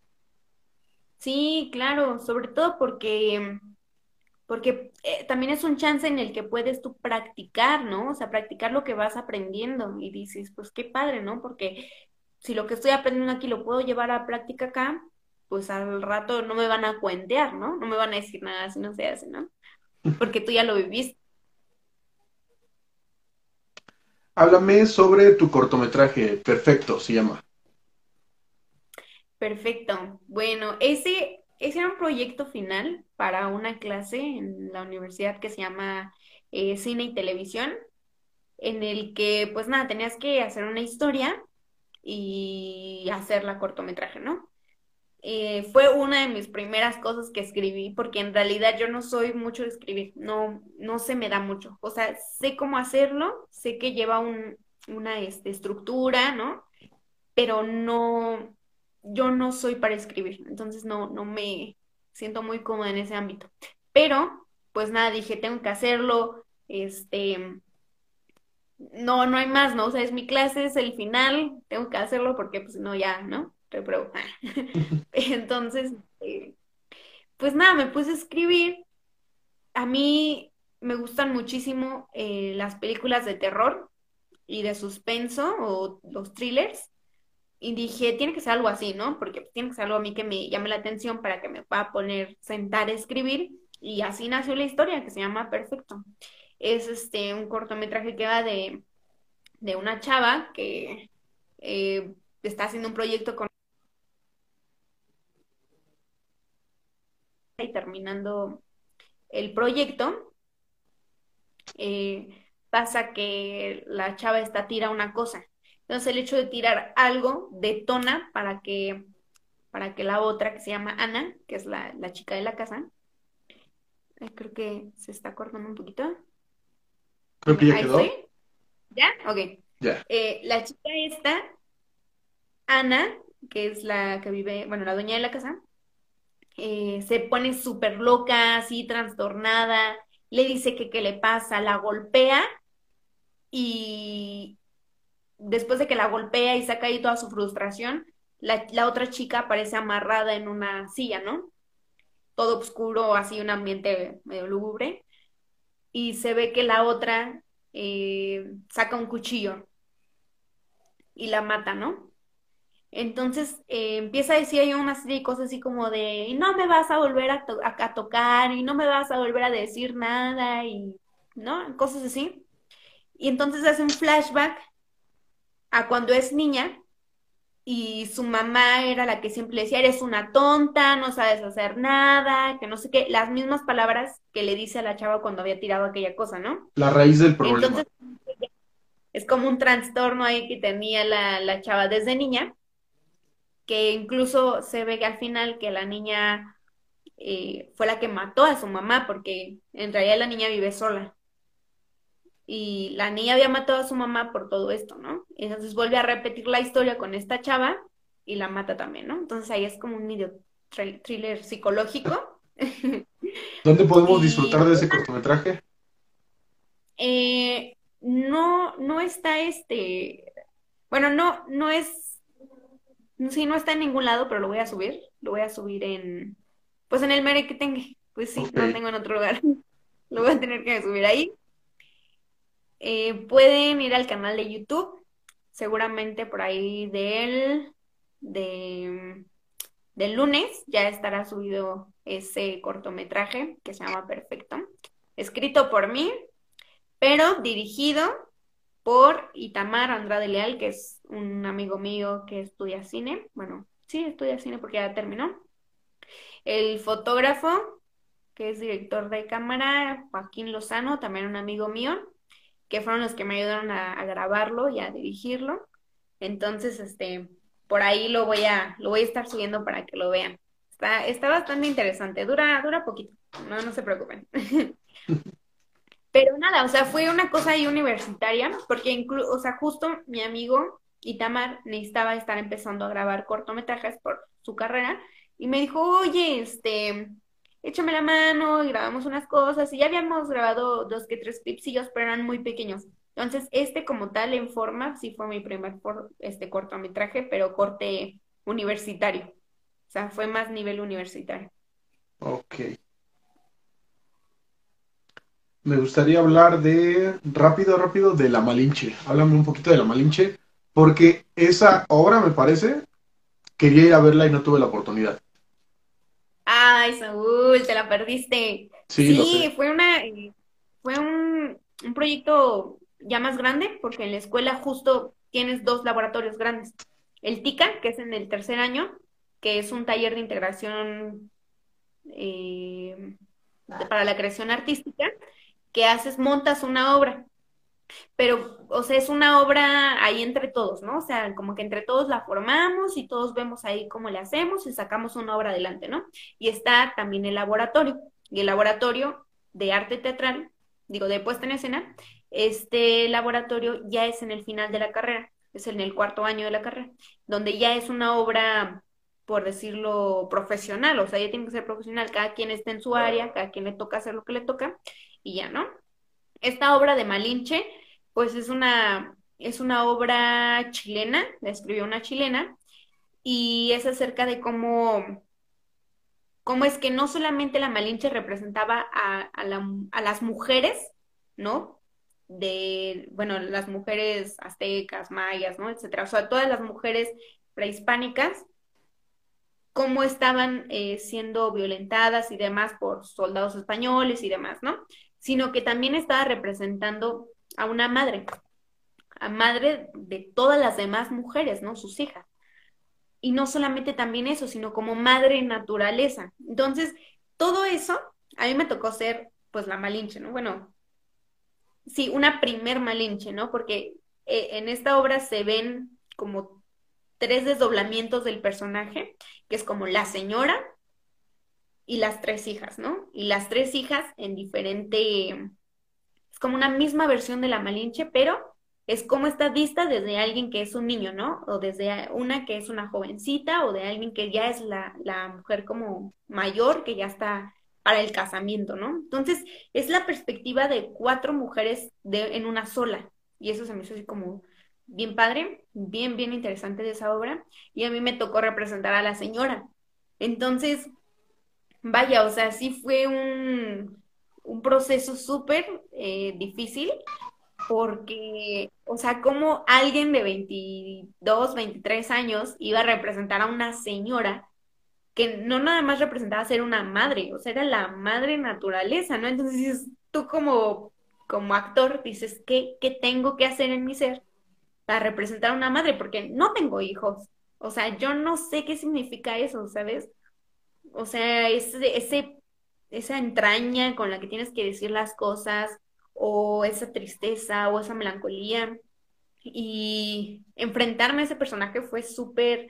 Sí, claro, sobre todo porque, porque eh, también es un chance en el que puedes tú practicar, ¿no? O sea, practicar lo que vas aprendiendo y dices, pues qué padre, ¿no? Porque si lo que estoy aprendiendo aquí lo puedo llevar a práctica acá, pues al rato no me van a cuentear, ¿no? No me van a decir nada si no se hace, ¿no? Porque tú ya lo viviste. Háblame sobre tu cortometraje, perfecto, se llama. Perfecto. Bueno, ese, ese era un proyecto final para una clase en la universidad que se llama eh, Cine y Televisión, en el que, pues nada, tenías que hacer una historia y hacerla cortometraje, ¿no? eh, fue una de mis primeras cosas que escribí, porque en realidad yo no soy mucho de escribir, no, no se me da mucho. O sea, sé cómo hacerlo, sé que lleva un, una este, estructura, ¿no? Pero no, yo no soy para escribir, entonces no, no me siento muy cómoda en ese ámbito. Pero, pues nada, dije, tengo que hacerlo, este, no, no hay más, ¿no? O sea, es mi clase, es el final, tengo que hacerlo porque pues no, ya, ¿no? Repruebo. [laughs] [laughs] Entonces, eh, pues nada, me puse a escribir. A mí me gustan muchísimo eh, las películas de terror y de suspenso o los thrillers. Y dije, tiene que ser algo así, ¿no? Porque tiene que ser algo a mí que me llame la atención para que me pueda poner, sentar a escribir. Y así nació la historia que se llama Perfecto. Es este un cortometraje que va de, una chava que eh, está haciendo un proyecto con y terminando el proyecto, eh, pasa que la chava está tira una cosa. Entonces el hecho de tirar algo detona para que, para que la otra, que se llama Ana, que es la, chica de la casa, creo que se está cortando un poquito. Creo que ya quedó. ¿Ya? Ok. Ya. Eh, la chica esta, Ana, que es la que vive, bueno, la dueña de la casa, eh, se pone súper loca, así trastornada, le dice que qué le pasa, la golpea y después de que la golpea y saca ahí toda su frustración, la, otra chica aparece amarrada en una silla, ¿no? Todo oscuro, así un ambiente medio lúgubre, y se ve que la otra eh, saca un cuchillo y la mata, ¿no? Entonces eh, empieza a decir ahí una serie de cosas así como de, no me vas a volver a, a, tocar, y no me vas a volver a decir nada, y, ¿no? Cosas así. Y entonces hace un flashback a cuando es niña y su mamá era la que siempre decía, eres una tonta, no sabes hacer nada, que no sé qué, las mismas palabras que le dice a la chava cuando había tirado aquella cosa, ¿no? La raíz del problema. Entonces, es como un trastorno ahí que tenía la, la chava desde niña que incluso se ve que al final que la niña eh, fue la que mató a su mamá, porque en realidad la niña vive sola. Y la niña había matado a su mamá por todo esto, ¿no? Entonces vuelve a repetir la historia con esta chava y la mata también, ¿no? Entonces ahí es como un medio thriller psicológico. [laughs] ¿Dónde podemos disfrutar de ese cortometraje? Eh, no, no está este, bueno, no, no es Sí, no está en ningún lado, pero lo voy a subir. Lo voy a subir en, pues en el mere que tenga. Pues sí, no tengo en otro lugar. [laughs] lo voy a tener que subir ahí. Eh, pueden ir al canal de YouTube. Seguramente por ahí del, de, del lunes ya estará subido ese cortometraje que se llama Perfecto. Escrito por mí, pero dirigido por Itamar Andrade Leal, que es un amigo mío que estudia cine. Bueno, sí, estudia cine porque ya terminó. El fotógrafo, que es director de cámara, Joaquín Lozano, también un amigo mío, que fueron los que me ayudaron a, grabarlo y a dirigirlo. Entonces, este, por ahí lo voy a, lo voy a estar subiendo para que lo vean. Está, está bastante interesante, dura, dura poquito, no, no se preocupen. [laughs] Pero nada, o sea, fue una cosa ahí universitaria, porque incluso, o sea, justo mi amigo Itamar necesitaba estar empezando a grabar cortometrajes por su carrera y me dijo, oye, este, échame la mano y grabamos unas cosas y ya habíamos grabado dos que tres clipsillos, pero eran muy pequeños. Entonces, este como tal en forma, sí fue mi primer este cortometraje, pero corte universitario. O sea, fue más nivel universitario. Ok me gustaría hablar de, rápido, rápido, de La Malinche. Háblame un poquito de La Malinche, porque esa obra, me parece, quería ir a verla y no tuve la oportunidad. Ay, Saúl, te la perdiste. Sí, fue una, fue un, un proyecto ya más grande, porque en la escuela justo tienes dos laboratorios grandes. El TICA, que es en el tercer año, que es un taller de integración eh, para la creación artística, que haces, montas una obra. Pero, o sea, es una obra ahí entre todos, ¿no? O sea, como que entre todos la formamos y todos vemos ahí cómo le hacemos y sacamos una obra adelante, ¿no? Y está también el laboratorio, y el laboratorio de arte teatral, digo, de puesta en escena, este laboratorio ya es en el final de la carrera, es en el cuarto año de la carrera, donde ya es una obra, por decirlo, profesional, o sea, ya tiene que ser profesional, cada quien está en su área, cada quien le toca hacer lo que le toca, y ya, ¿no? Esta obra de Malinche, pues es una, es una obra chilena, la escribió una chilena, y es acerca de cómo, cómo es que no solamente la Malinche representaba a, a las mujeres, ¿no? De, bueno, las mujeres aztecas, mayas, ¿no? Etcétera. O sea, todas las mujeres prehispánicas, cómo estaban eh, siendo violentadas y demás por soldados españoles y demás, ¿no? Sino que también estaba representando a una madre, a madre de todas las demás mujeres, ¿no? Sus hijas. Y no solamente también eso, sino como madre naturaleza. Entonces, todo eso, a mí me tocó ser, pues, la malinche, ¿no? Bueno, sí, una primer malinche, ¿no? Porque eh, en esta obra se ven como tres desdoblamientos del personaje, que es como la señora y las tres hijas, ¿no? Y las tres hijas en diferente como una misma versión de la Malinche, pero es como está vista desde alguien que es un niño, ¿no? O desde una que es una jovencita o de alguien que ya es la, la mujer como mayor, que ya está para el casamiento, ¿no? Entonces, es la perspectiva de cuatro mujeres de, en una sola. Y eso se me hizo así como bien padre, bien, bien interesante de esa obra. Y a mí me tocó representar a la señora. Entonces, vaya, o sea, sí fue un, un proceso súper eh, difícil porque, o sea, como alguien de 22, 23 años iba a representar a una señora que no nada más representaba ser una madre, o sea, era la madre naturaleza, ¿no? Entonces, tú como, como actor dices, ¿qué, ¿qué tengo que hacer en mi ser para representar a una madre? Porque no tengo hijos, o sea, yo no sé qué significa eso, ¿sabes? O sea, ese, ese esa entraña con la que tienes que decir las cosas, o esa tristeza, o esa melancolía. Y enfrentarme a ese personaje fue súper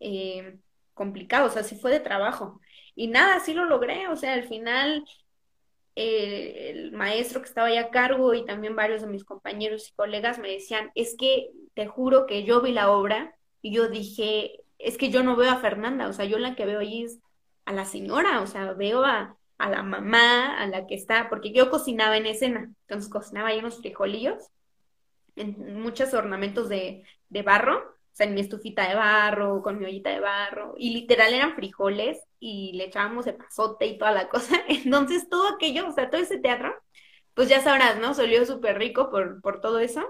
eh, complicado, o sea, sí fue de trabajo. Y nada, sí lo logré, o sea, al final eh, el maestro que estaba ahí a cargo y también varios de mis compañeros y colegas me decían, es que te juro que yo vi la obra y yo dije, es que yo no veo a Fernanda, o sea, yo la que veo allí es a la señora, o sea, veo a, a la mamá, a la que está, porque yo cocinaba en escena, entonces cocinaba ahí unos frijolillos, en muchos ornamentos de, de barro, o sea, en mi estufita de barro, con mi ollita de barro, y literal eran frijoles y le echábamos el pasote y toda la cosa. [laughs] Entonces todo aquello, o sea, todo ese teatro, pues ya sabrás, ¿no? Solió súper rico por, por todo eso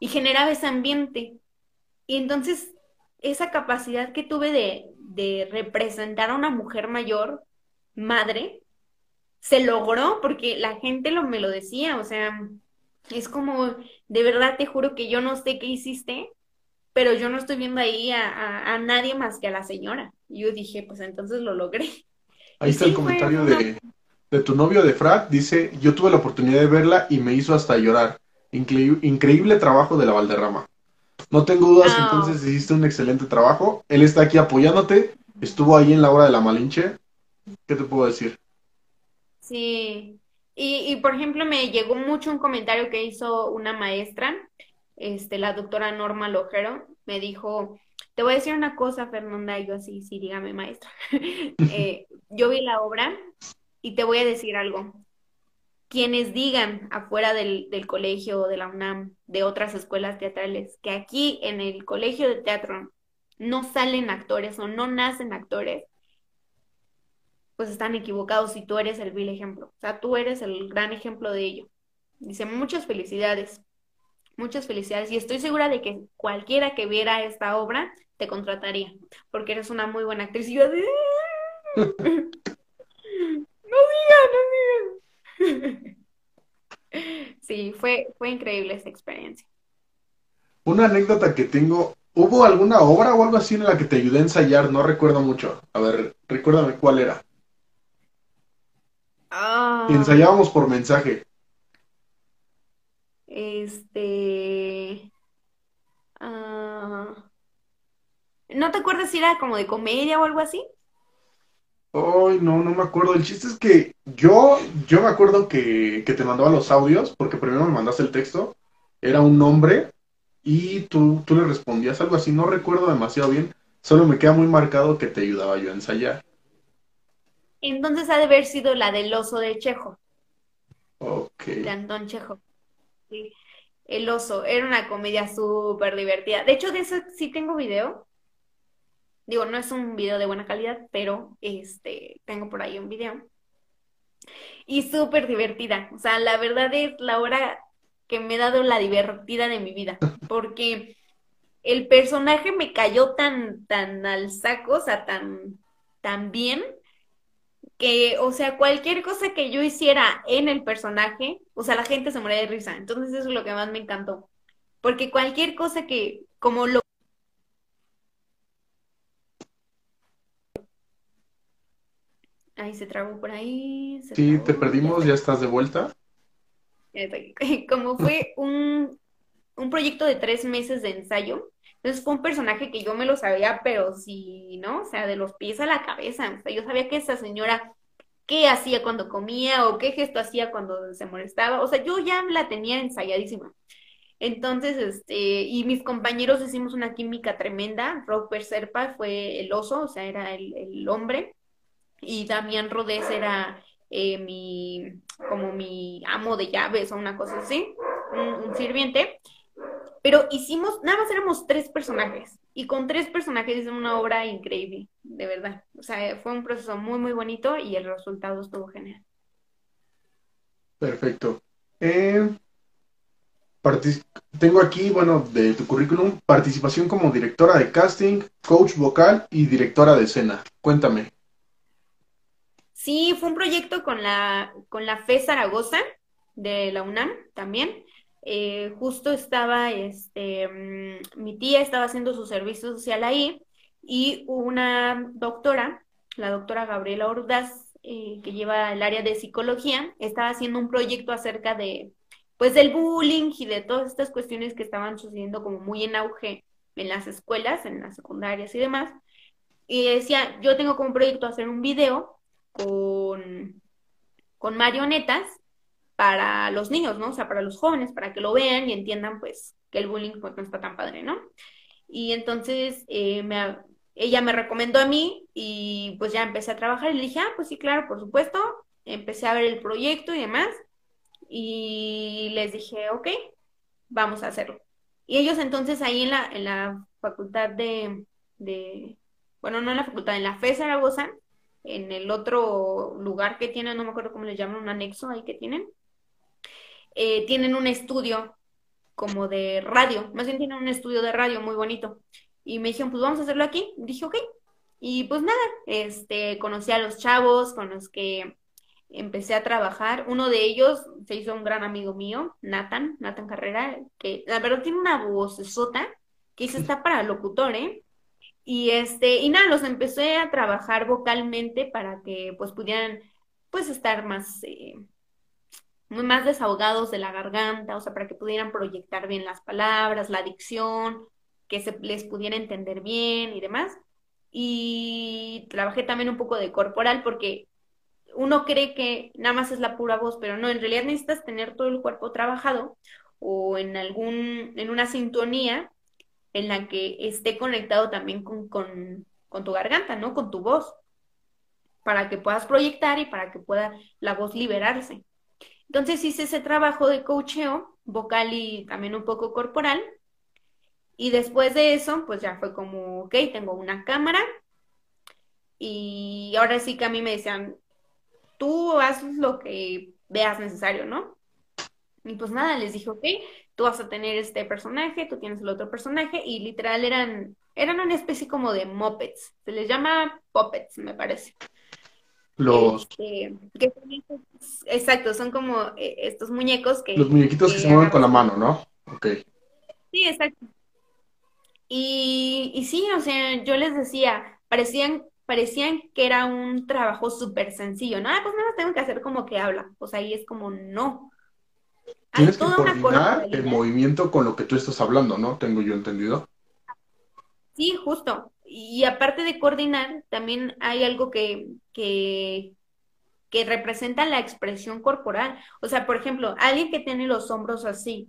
y generaba ese ambiente. Y entonces esa capacidad que tuve de, de representar a una mujer mayor, madre, se logró porque la gente lo, me lo decía, o sea, es como, de verdad te juro que yo no sé qué hiciste, pero yo no estoy viendo ahí a, nadie más que a la señora. Y yo dije, pues entonces lo logré. Ahí está el comentario de, de, tu novio de Frac, dice, yo tuve la oportunidad de verla y me hizo hasta llorar. increíble trabajo de la Valderrama. No tengo dudas, entonces hiciste un excelente trabajo. Él está aquí apoyándote, estuvo ahí en la hora de la Malinche. ¿Qué te puedo decir? Sí, y, y por ejemplo me llegó mucho un comentario que hizo una maestra, este, la doctora Norma Lojero, me dijo, te voy a decir una cosa, Fernanda, y yo así, sí, dígame, maestra. [laughs] Eh, yo vi la obra y te voy a decir algo. Quienes digan afuera del, del colegio o de la UNAM, de otras escuelas teatrales, que aquí en el colegio de teatro no salen actores o no nacen actores, pues están equivocados si tú eres el vil ejemplo. O sea, tú eres el gran ejemplo de ello. Dice, muchas felicidades, muchas felicidades. Y estoy segura de que cualquiera que viera esta obra te contrataría, porque eres una muy buena actriz. Y yo de... [laughs] no digas, no digas. [laughs] sí, fue, fue increíble esa experiencia. Una anécdota que tengo, ¿hubo alguna obra o algo así en la que te ayudé a ensayar? No recuerdo mucho. A ver, recuérdame cuál era. Ah. ensayábamos por mensaje. Este... ah, ¿No te acuerdas si era como de comedia o algo así? Ay, no, no me acuerdo. El chiste es que yo, yo me acuerdo que, que te mandaba los audios, porque primero me mandaste el texto, era un nombre, y tú, tú le respondías algo así, no recuerdo demasiado bien, solo me queda muy marcado que te ayudaba yo a ensayar. Entonces ha de haber sido la del oso de Chejo, Ok. de Antón Chejo. Sí. El oso, era una comedia súper divertida. De hecho, de eso sí tengo video. Digo, no es un video de buena calidad, pero este, tengo por ahí un video. Y súper divertida. O sea, la verdad es la hora que me he dado la divertida de mi vida. Porque el personaje me cayó tan, tan al saco, o sea, tan, tan bien, que, o sea, cualquier cosa que yo hiciera en el personaje, o sea, la gente se moría de risa. Entonces eso es lo que más me encantó. Porque cualquier cosa que, como lo... Ahí se trabó por ahí, se Sí, te trabó, perdimos, ya estás de vuelta. [laughs] Como fue un, un proyecto de tres meses de ensayo, entonces fue un personaje que yo me lo sabía, pero sí, ¿no? O sea, de los pies a la cabeza. O sea, yo sabía que esa señora, qué hacía cuando comía o qué gesto hacía cuando se molestaba. O sea, yo ya la tenía ensayadísima. Entonces, este, y mis compañeros hicimos una química tremenda. Robert Serpa fue el oso, o sea, era el, el hombre, y Damián Rodés era eh, mi, como mi amo de llaves o una cosa así, un, un sirviente. Pero hicimos, nada más éramos tres personajes, y con tres personajes hicimos una obra increíble, de verdad. O sea, fue un proceso muy, muy bonito y el resultado estuvo genial. Perfecto. Eh, tengo aquí, bueno, de tu currículum, participación como directora de casting, coach vocal y directora de escena. Cuéntame. Sí, fue un proyecto con la, con la FE Zaragoza de la UNAM también. Eh, justo estaba, este, mm, mi tía estaba haciendo su servicio social ahí y una doctora, la doctora Gabriela Ordaz, eh, que lleva el área de psicología, estaba haciendo un proyecto acerca de, pues, del bullying y de todas estas cuestiones que estaban sucediendo como muy en auge en las escuelas, en las secundarias y demás. Y decía, yo tengo como proyecto hacer un video con, con marionetas para los niños, ¿no? O sea, para los jóvenes, para que lo vean y entiendan, pues, que el bullying pues, no está tan padre, ¿no? Y entonces eh, me, ella me recomendó a mí y pues ya empecé a trabajar y le dije, ah, pues sí, claro, por supuesto. Empecé a ver el proyecto y demás y les dije, ok, vamos a hacerlo. Y ellos entonces ahí en la, en la facultad de, de, bueno, no en la facultad, en la FE Zaragoza, en el otro lugar que tienen, no me acuerdo cómo le llaman, un anexo ahí que tienen, eh, tienen un estudio como de radio, más bien tienen un estudio de radio muy bonito. Y me dijeron, pues vamos a hacerlo aquí. Dije, ok. Y pues nada, este, conocí a los chavos con los que empecé a trabajar. Uno de ellos se hizo un gran amigo mío, Nathan, Nathan Carrera, que la verdad tiene una voz sota, que dice está para locutor, ¿eh? Y este, y nada, los empecé a trabajar vocalmente para que pues pudieran pues estar más, eh, más desahogados de la garganta, o sea, para que pudieran proyectar bien las palabras, la dicción, que se les pudiera entender bien y demás. Y trabajé también un poco de corporal porque uno cree que nada más es la pura voz, pero no, en realidad necesitas tener todo el cuerpo trabajado o en algún, en una sintonía en la que esté conectado también con, con, con tu garganta, ¿no? Con tu voz, para que puedas proyectar y para que pueda la voz liberarse. Entonces hice ese trabajo de coacheo vocal y también un poco corporal. Y después de eso, pues ya fue como, ok, tengo una cámara. Y ahora sí que a mí me decían, tú haz lo que veas necesario, ¿no? Y pues nada, les dije, ok, tú vas a tener este personaje, tú tienes el otro personaje, y literal eran, eran una especie como de mopeds, se les llama puppets, me parece. Los, Este, que son estos- exacto, son como eh, estos muñecos que, los muñequitos que que se mueven con la mano, ¿no? Ok. Sí, exacto. Y, y sí, o sea, yo les decía, parecían, parecían que era un trabajo súper sencillo, ¿no? Ah, pues nada más tengo que hacer como que habla. O sea, ahí es como, no. Tienes que coordinar el movimiento con lo que tú estás hablando, ¿no? Tengo yo entendido. Sí, justo. Y aparte de coordinar, también hay algo que, que, que representa la expresión corporal. O sea, por ejemplo, alguien que tiene los hombros así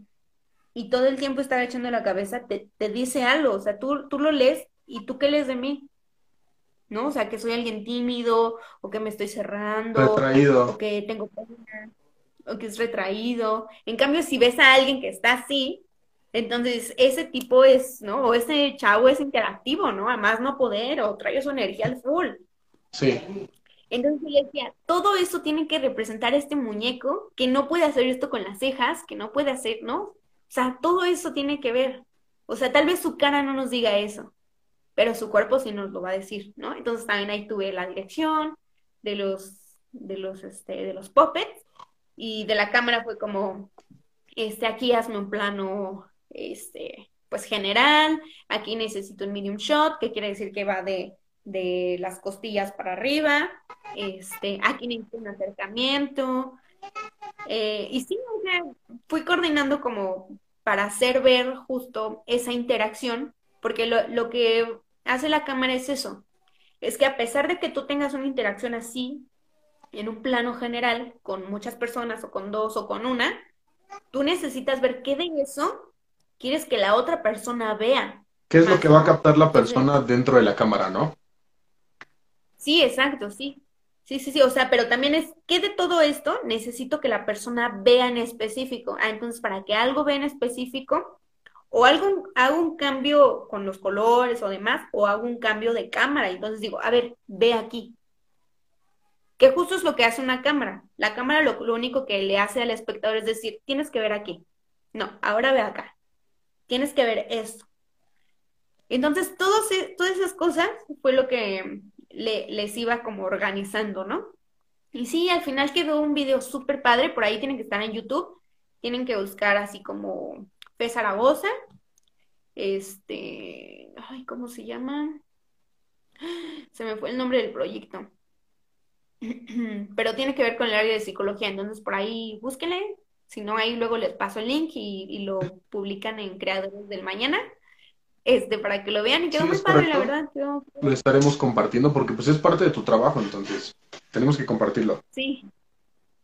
y todo el tiempo está echando la cabeza, te, te dice algo. O sea, tú, tú lo lees y tú qué lees de mí. ¿No? O sea, que soy alguien tímido o que me estoy cerrando. Retraído. O que tengo o que es retraído. En cambio, si ves a alguien que está así, entonces ese tipo es, ¿no? O ese chavo es interactivo, ¿no? Además no poder o trae su energía al full. Sí. Entonces le decía, todo eso tiene que representar este muñeco que no puede hacer esto con las cejas, que no puede hacer, ¿no? O sea, todo eso tiene que ver. O sea, tal vez su cara no nos diga eso, pero su cuerpo sí nos lo va a decir, ¿no? Entonces también ahí tuve la dirección de los, de los, este, de los puppets y de la cámara fue como, este, aquí hazme un plano, este, pues general, aquí necesito un medium shot, que quiere decir que va de, de las costillas para arriba, este, aquí necesito un acercamiento, eh, y sí, fui coordinando como para hacer ver justo esa interacción, porque lo, lo que hace la cámara es eso, es que a pesar de que tú tengas una interacción así, en un plano general con muchas personas o con dos o con una, tú necesitas ver qué de eso quieres que la otra persona vea. ¿Qué es lo que va a captar la persona dentro de la cámara, no? Sí, exacto, sí. Sí, sí, sí, o sea, pero también es, ¿qué de todo esto necesito que la persona vea en específico? Ah, entonces, para que algo vea en específico, o algo, hago un cambio con los colores o demás, o hago un cambio de cámara. Entonces digo, a ver, ve aquí que justo es lo que hace una cámara. La cámara lo, único que le hace al espectador es decir, tienes que ver aquí. No, ahora ve acá. Tienes que ver esto. Entonces, e, todas esas cosas fue lo que le, les iba como organizando, ¿no? Y sí, al final quedó un video súper padre, por ahí tienen que estar en YouTube, tienen que buscar así como Fe Zaragoza, este, ay, ¿cómo se llama? [gasps] Se me fue el nombre del proyecto. [clears throat] pero tiene que ver con el área de psicología, entonces por ahí búsquenle, si no ahí luego les paso el link y, lo publican en Creadores del Mañana, este, para que lo vean y quedó muy padre, la verdad. Lo estaremos compartiendo porque pues es parte de tu trabajo, entonces tenemos que compartirlo. Sí.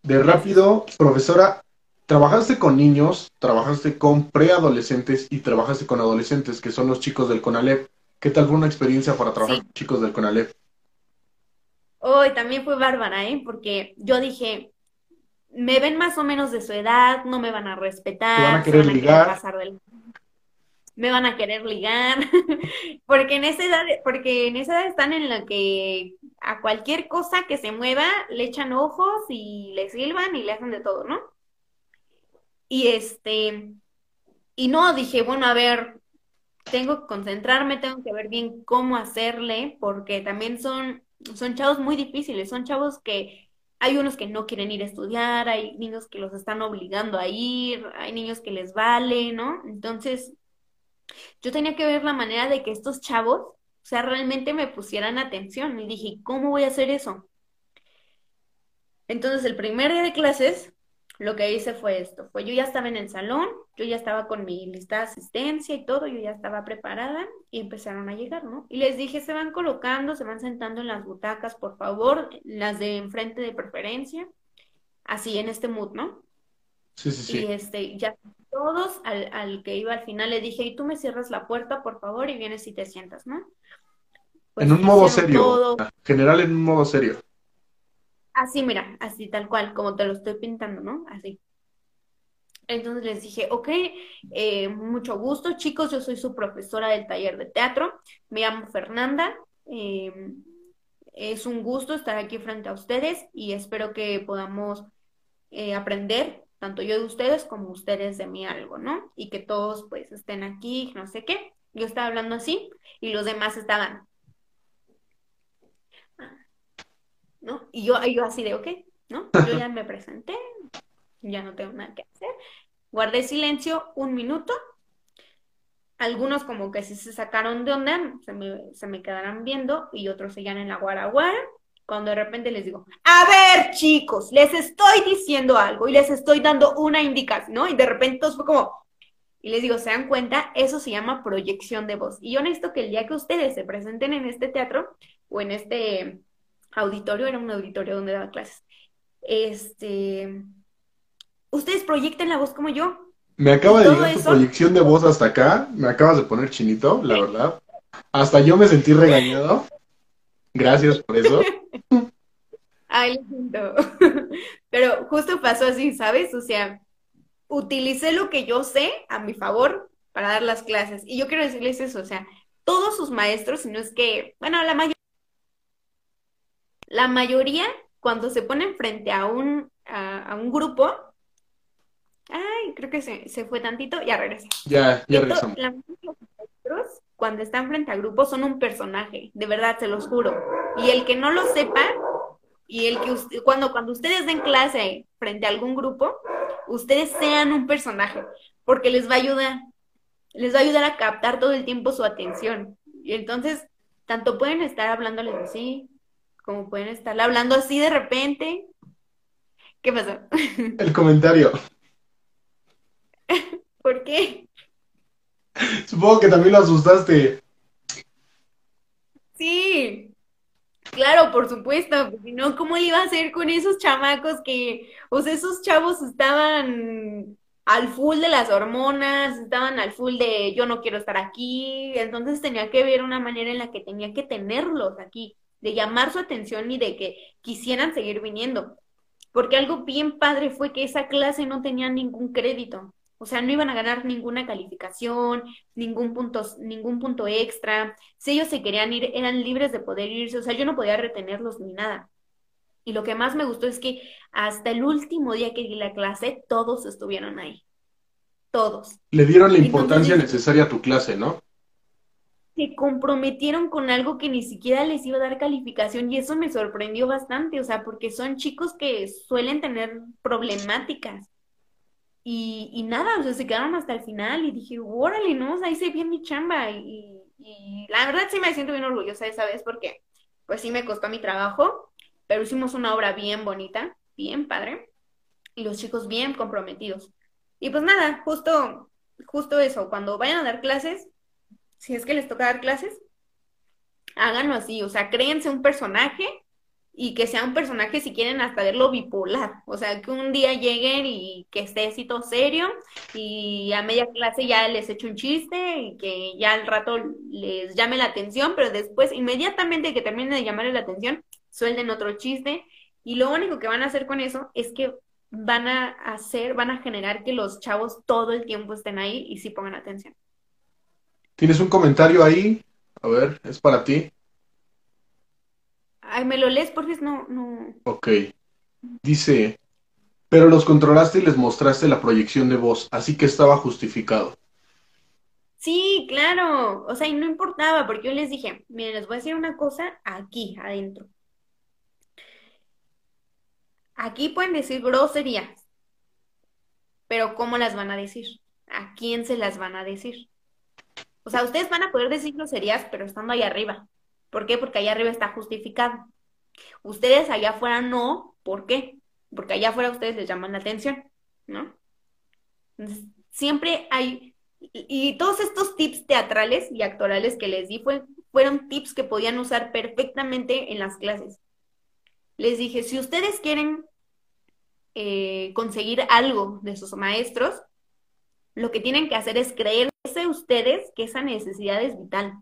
De rápido, profesora, trabajaste con niños, trabajaste con preadolescentes y trabajaste con adolescentes, que son los chicos del CONALEP. ¿Qué tal fue una experiencia para trabajar con chicos del CONALEP? Hoy también fue bárbara, ¿eh? Porque yo dije, me ven más o menos de su edad, no me van a respetar, van a querer ligar. [laughs] me van a querer ligar, [laughs] porque en esa edad, porque en esa edad están en la que a cualquier cosa que se mueva le echan ojos y le silban y le hacen de todo, ¿no? Y este, y no, dije, bueno, a ver, tengo que concentrarme, tengo que ver bien cómo hacerle, porque también son son chavos muy difíciles, son chavos que hay unos que no quieren ir a estudiar, hay niños que los están obligando a ir, hay niños que les vale, ¿no? Entonces, yo tenía que ver la manera de que estos chavos, o sea, realmente me pusieran atención y dije, ¿cómo voy a hacer eso? Entonces, el primer día de clases, lo que hice fue esto, fue yo ya estaba en el salón, yo ya estaba con mi lista de asistencia y todo, yo ya estaba preparada y empezaron a llegar, ¿no? Y les dije, se van colocando, se van sentando en las butacas, por favor, las de enfrente de preferencia, así en este mood, ¿no? Sí, sí, sí. Y este, ya todos, al, al que iba al final le dije, y tú me cierras la puerta, por favor, y vienes y te sientas, ¿no? Pues en un modo serio, general en un modo serio. Así, mira, así tal cual, como te lo estoy pintando, ¿no? Así. Entonces les dije, ok, eh, mucho gusto, chicos, yo soy su profesora del taller de teatro, me llamo Fernanda, em, es un gusto estar aquí frente a ustedes y espero que podamos eh, aprender, tanto yo de ustedes como ustedes de mí algo, ¿no? Y que todos pues estén aquí, no sé qué. Yo estaba hablando así y los demás estaban, ¿no? Y yo, así de, ok, ¿no? Yo ya me presenté, ya no tengo nada que hacer. Guardé silencio un minuto. Algunos como que sí se sacaron de onda, se me, se me quedaron viendo y otros seguían en la guaraguara. cuando de repente les digo, a ver chicos, les estoy diciendo algo y les estoy dando una indicación, ¿no? Y de repente todos fue como, y les digo, ¿se dan cuenta? Eso se llama proyección de voz. Y yo necesito que el día que ustedes se presenten en este teatro o en este auditorio, era un auditorio donde daba clases, este, ustedes proyecten la voz como yo. Me acaba de llegar tu proyección de voz hasta acá, me acabas de poner chinito, la verdad. Hasta yo me sentí regañado. Gracias por eso. [laughs] Ay, siento. [laughs] Pero justo pasó así, ¿sabes? O sea, utilicé lo que yo sé a mi favor para dar las clases. Y yo quiero decirles eso, o sea, todos sus maestros, si no es que, bueno, la mayoría, la mayoría cuando se ponen frente a un, a, un grupo, ay, creo que se, se fue tantito, ya regresa. Ya, ya regresamos. La maestros, cuando están frente a grupos, son un personaje, de verdad, se los juro. Y el que no lo sepa, y el que cuando, cuando ustedes den clase frente a algún grupo, ustedes sean un personaje, porque les va a ayudar, les va a ayudar a captar todo el tiempo su atención. Y entonces, tanto pueden estar hablándoles así, como pueden estar hablando así de repente. ¿Qué pasó? [laughs] El comentario. ¿Por qué? Supongo que también lo asustaste. Sí, Claro, por supuesto, porque no, ¿cómo le iba a hacer con esos chamacos que, o sea, esos chavos estaban al full de las hormonas, estaban al full de yo no quiero estar aquí, entonces tenía que ver una manera en la que tenía que tenerlos aquí, de llamar su atención y de que quisieran seguir viniendo. Porque algo bien padre fue que esa clase no tenía ningún crédito. O sea, no iban a ganar ninguna calificación, ningún punto, ningún punto extra. Si ellos se querían ir, eran libres de poder irse. O sea, yo no podía retenerlos ni nada. Y lo que más me gustó es que hasta el último día que di la clase, todos estuvieron ahí. Todos. Le dieron la importancia necesaria a tu clase, ¿no? Se comprometieron con algo que ni siquiera les iba a dar calificación y eso me sorprendió bastante, o sea, porque son chicos que suelen tener problemáticas y, nada, o sea, se quedaron hasta el final y dije, órale, ¿no? O sea, hice bien mi chamba y, y, la verdad sí me siento bien orgullosa esa vez porque pues sí me costó mi trabajo, pero hicimos una obra bien bonita, bien padre y los chicos bien comprometidos. Y pues nada, justo, justo eso, cuando vayan a dar clases, si es que les toca dar clases, háganlo así, o sea, créense un personaje y que sea un personaje, si quieren, hasta verlo bipolar. O sea, que un día lleguen y que esté así todo serio y a media clase ya les eche un chiste y que ya al rato les llame la atención, pero después, inmediatamente que termine de llamarle la atención, suelden otro chiste. Y lo único que van a hacer con eso es que van a hacer, van a generar que los chavos todo el tiempo estén ahí y sí pongan atención. ¿Tienes un comentario ahí? A ver, es para ti. Ay, ¿me lo lees? Porque no, no. Ok. Dice, pero los controlaste y les mostraste la proyección de voz, así que estaba justificado. Sí, claro. O sea, y no importaba, porque yo les dije, miren, les voy a decir una cosa aquí, adentro. Aquí pueden decir groserías, pero ¿cómo las van a decir? ¿A quién se las van a decir? O sea, ustedes van a poder decir groserías, pero estando ahí arriba. ¿Por qué? Porque allá arriba está justificado. Ustedes allá afuera no, ¿por qué? Porque allá afuera ustedes les llaman la atención, ¿no? Entonces, siempre hay, y, todos estos tips teatrales y actorales que les di fueron tips que podían usar perfectamente en las clases. Les dije, si ustedes quieren eh, conseguir algo de sus maestros, lo que tienen que hacer es ustedes que esa necesidad es vital.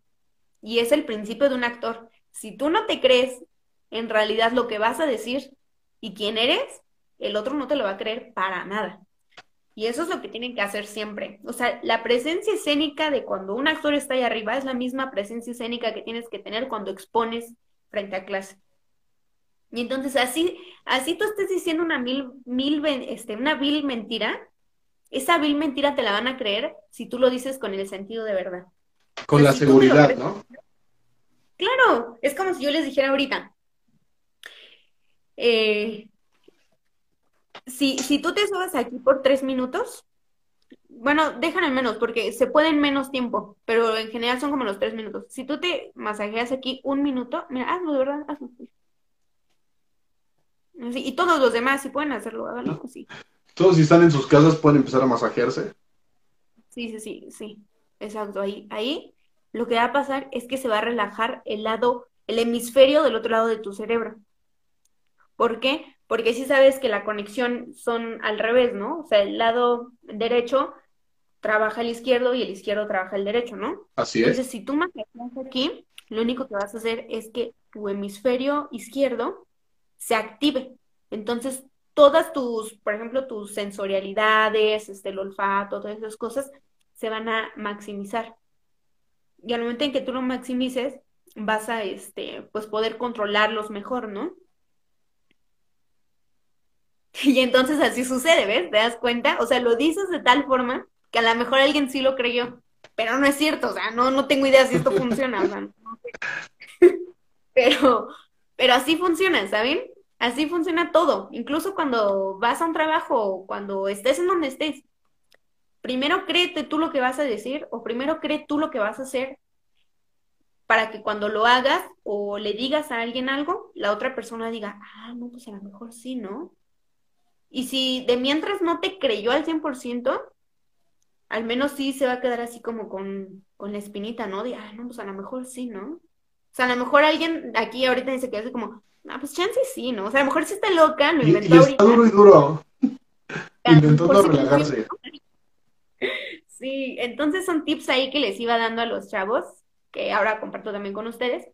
Y es el principio de un actor. Si tú no te crees en realidad lo que vas a decir y quién eres, el otro no te lo va a creer para nada. Y eso es lo que tienen que hacer siempre. O sea, la presencia escénica de cuando un actor está ahí arriba es la misma presencia escénica que tienes que tener cuando expones frente a clase. Y entonces así, así tú estés diciendo una mil, mil, este, una vil mentira, esa vil mentira te la van a creer si tú lo dices con el sentido de verdad. Con la seguridad, ¿no? Claro, es como si yo les dijera ahorita, eh, si, si tú te subes aquí por tres minutos, bueno, dejan al menos, porque se puede en menos tiempo, pero en general son como los tres minutos. Si tú te masajeas aquí un minuto, mira, hazlo de verdad, hazlo. y todos los demás, si pueden hacerlo, háganlo, sí. Todos si están en sus casas pueden empezar a masajearse. Sí, sí, sí, sí. Exacto. Ahí, ahí lo que va a pasar es que se va a relajar el lado, el hemisferio del otro lado de tu cerebro. ¿Por qué? Porque si sabes que la conexión son al revés, ¿no? O sea, el lado derecho trabaja el izquierdo y el izquierdo trabaja el derecho, ¿no? Así es. Entonces, si tú masajeas aquí, lo único que vas a hacer es que tu hemisferio izquierdo se active. Entonces, todas tus, por ejemplo, tus sensorialidades, este, el olfato, todas esas cosas, se van a maximizar. Y al momento en que tú lo maximices, vas a, este, pues, poder controlarlos mejor, ¿no? Y entonces así sucede, ¿ves? ¿Te das cuenta? O sea, lo dices de tal forma que a lo mejor alguien sí lo creyó, pero no es cierto, o sea, no, no tengo idea si esto [laughs] funciona, o sea, no [laughs] pero, pero así funciona, ¿saben? Así funciona todo, incluso cuando vas a un trabajo cuando estés en donde estés. Primero créete tú lo que vas a decir o primero cree tú lo que vas a hacer para que cuando lo hagas o le digas a alguien algo, la otra persona diga, ah, no, pues a lo mejor sí, ¿no? Y si de mientras no te creyó al 100%, al menos sí se va a quedar así como con, con la espinita, ¿no? De, ah, no, pues a lo mejor sí, ¿no? O sea, a lo mejor alguien aquí ahorita dice que hace como, ah, pues chance sí, ¿no? O sea, a lo mejor sí está loca, lo inventó y, y está duro y duro. Intentando relajarse. Sí, entonces son tips ahí que les iba dando a los chavos, que ahora comparto también con ustedes,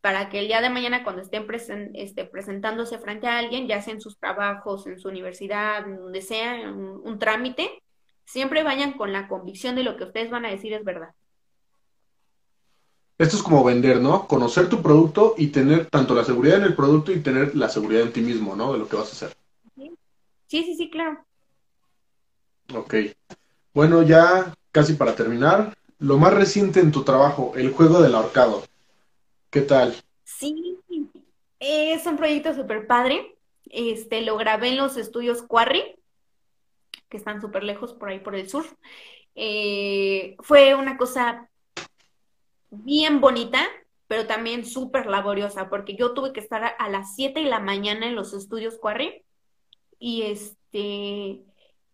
para que el día de mañana cuando estén este, presentándose frente a alguien, ya sea en sus trabajos, en su universidad, en donde sea, en un trámite, siempre vayan con la convicción de lo que ustedes van a decir es verdad. Esto es como vender, ¿no? Conocer tu producto y tener tanto la seguridad en el producto y tener la seguridad en ti mismo, ¿no? De lo que vas a hacer. Sí, sí, sí, claro. Ok. Bueno, ya casi para terminar, lo más reciente en tu trabajo, el juego del ahorcado. ¿Qué tal? Sí, es un proyecto súper padre. Este, lo grabé en los estudios Quarry, que están súper lejos por ahí por el sur. Eh, fue una cosa bien bonita, pero también súper laboriosa, porque yo tuve que estar a, las 7 de la mañana en los estudios Quarry y este,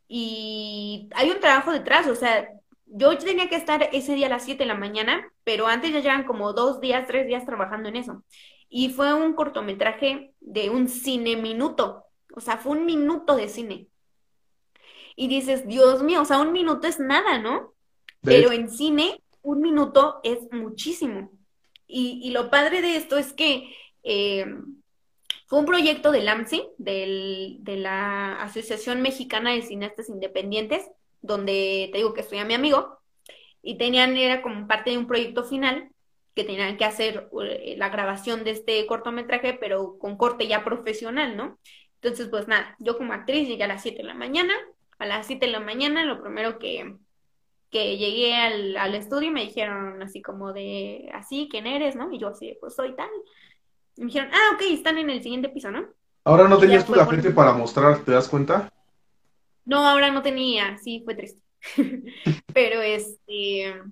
y hay un trabajo detrás, o sea, yo tenía que estar ese día a las 7 de la mañana, pero antes ya llevan como dos días, tres días trabajando en eso. Y fue un cortometraje de un cine minuto, o sea, fue un minuto de cine. Y dices, Dios mío, o sea, un minuto es nada, ¿no? Pero en cine un minuto es muchísimo. Y, lo padre de esto es que eh, fue un proyecto del AMSI, de la Asociación Mexicana de Cineastas Independientes, donde te digo que estoy a mi amigo, y tenían, era como parte de un proyecto final que tenían que hacer eh, la grabación de este cortometraje, pero con corte ya profesional, ¿no? Entonces, pues nada, yo como actriz llegué a las 7 de la mañana, a las 7 de la mañana lo primero que, que llegué al, al, estudio y me dijeron así como de, así, ¿quién eres? ¿No? Y yo así, pues soy tal. Y me dijeron, ah, ok, están en el siguiente piso, ¿no? Ahora no tenías tú la frente para mostrar, ¿te das cuenta? No, ahora no tenía, sí, fue triste. [laughs] pero este,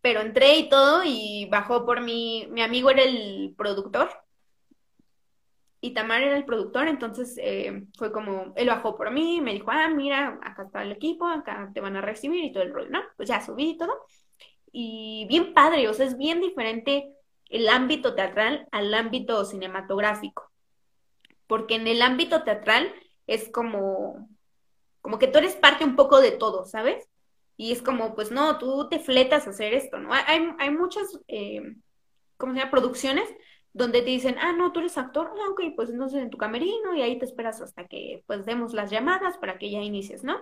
pero entré y todo y bajó por mí, mi amigo era el productor y Tamar era el productor, entonces eh, fue como, él bajó por mí, me dijo, ah, mira, acá está el equipo, acá te van a recibir y todo el rollo, ¿no? Pues ya subí y todo. Y bien padre, o sea, es bien diferente el ámbito teatral al ámbito cinematográfico. Porque en el ámbito teatral es como, como que tú eres parte un poco de todo, ¿sabes? Y es como, pues no, tú te fletas a hacer esto, ¿no? Hay, hay muchas, eh, ¿cómo se llama? Producciones donde te dicen, ah, no, tú eres actor, ah, ok, pues entonces en tu camerino y ahí te esperas hasta que pues demos las llamadas para que ya inicies, ¿no?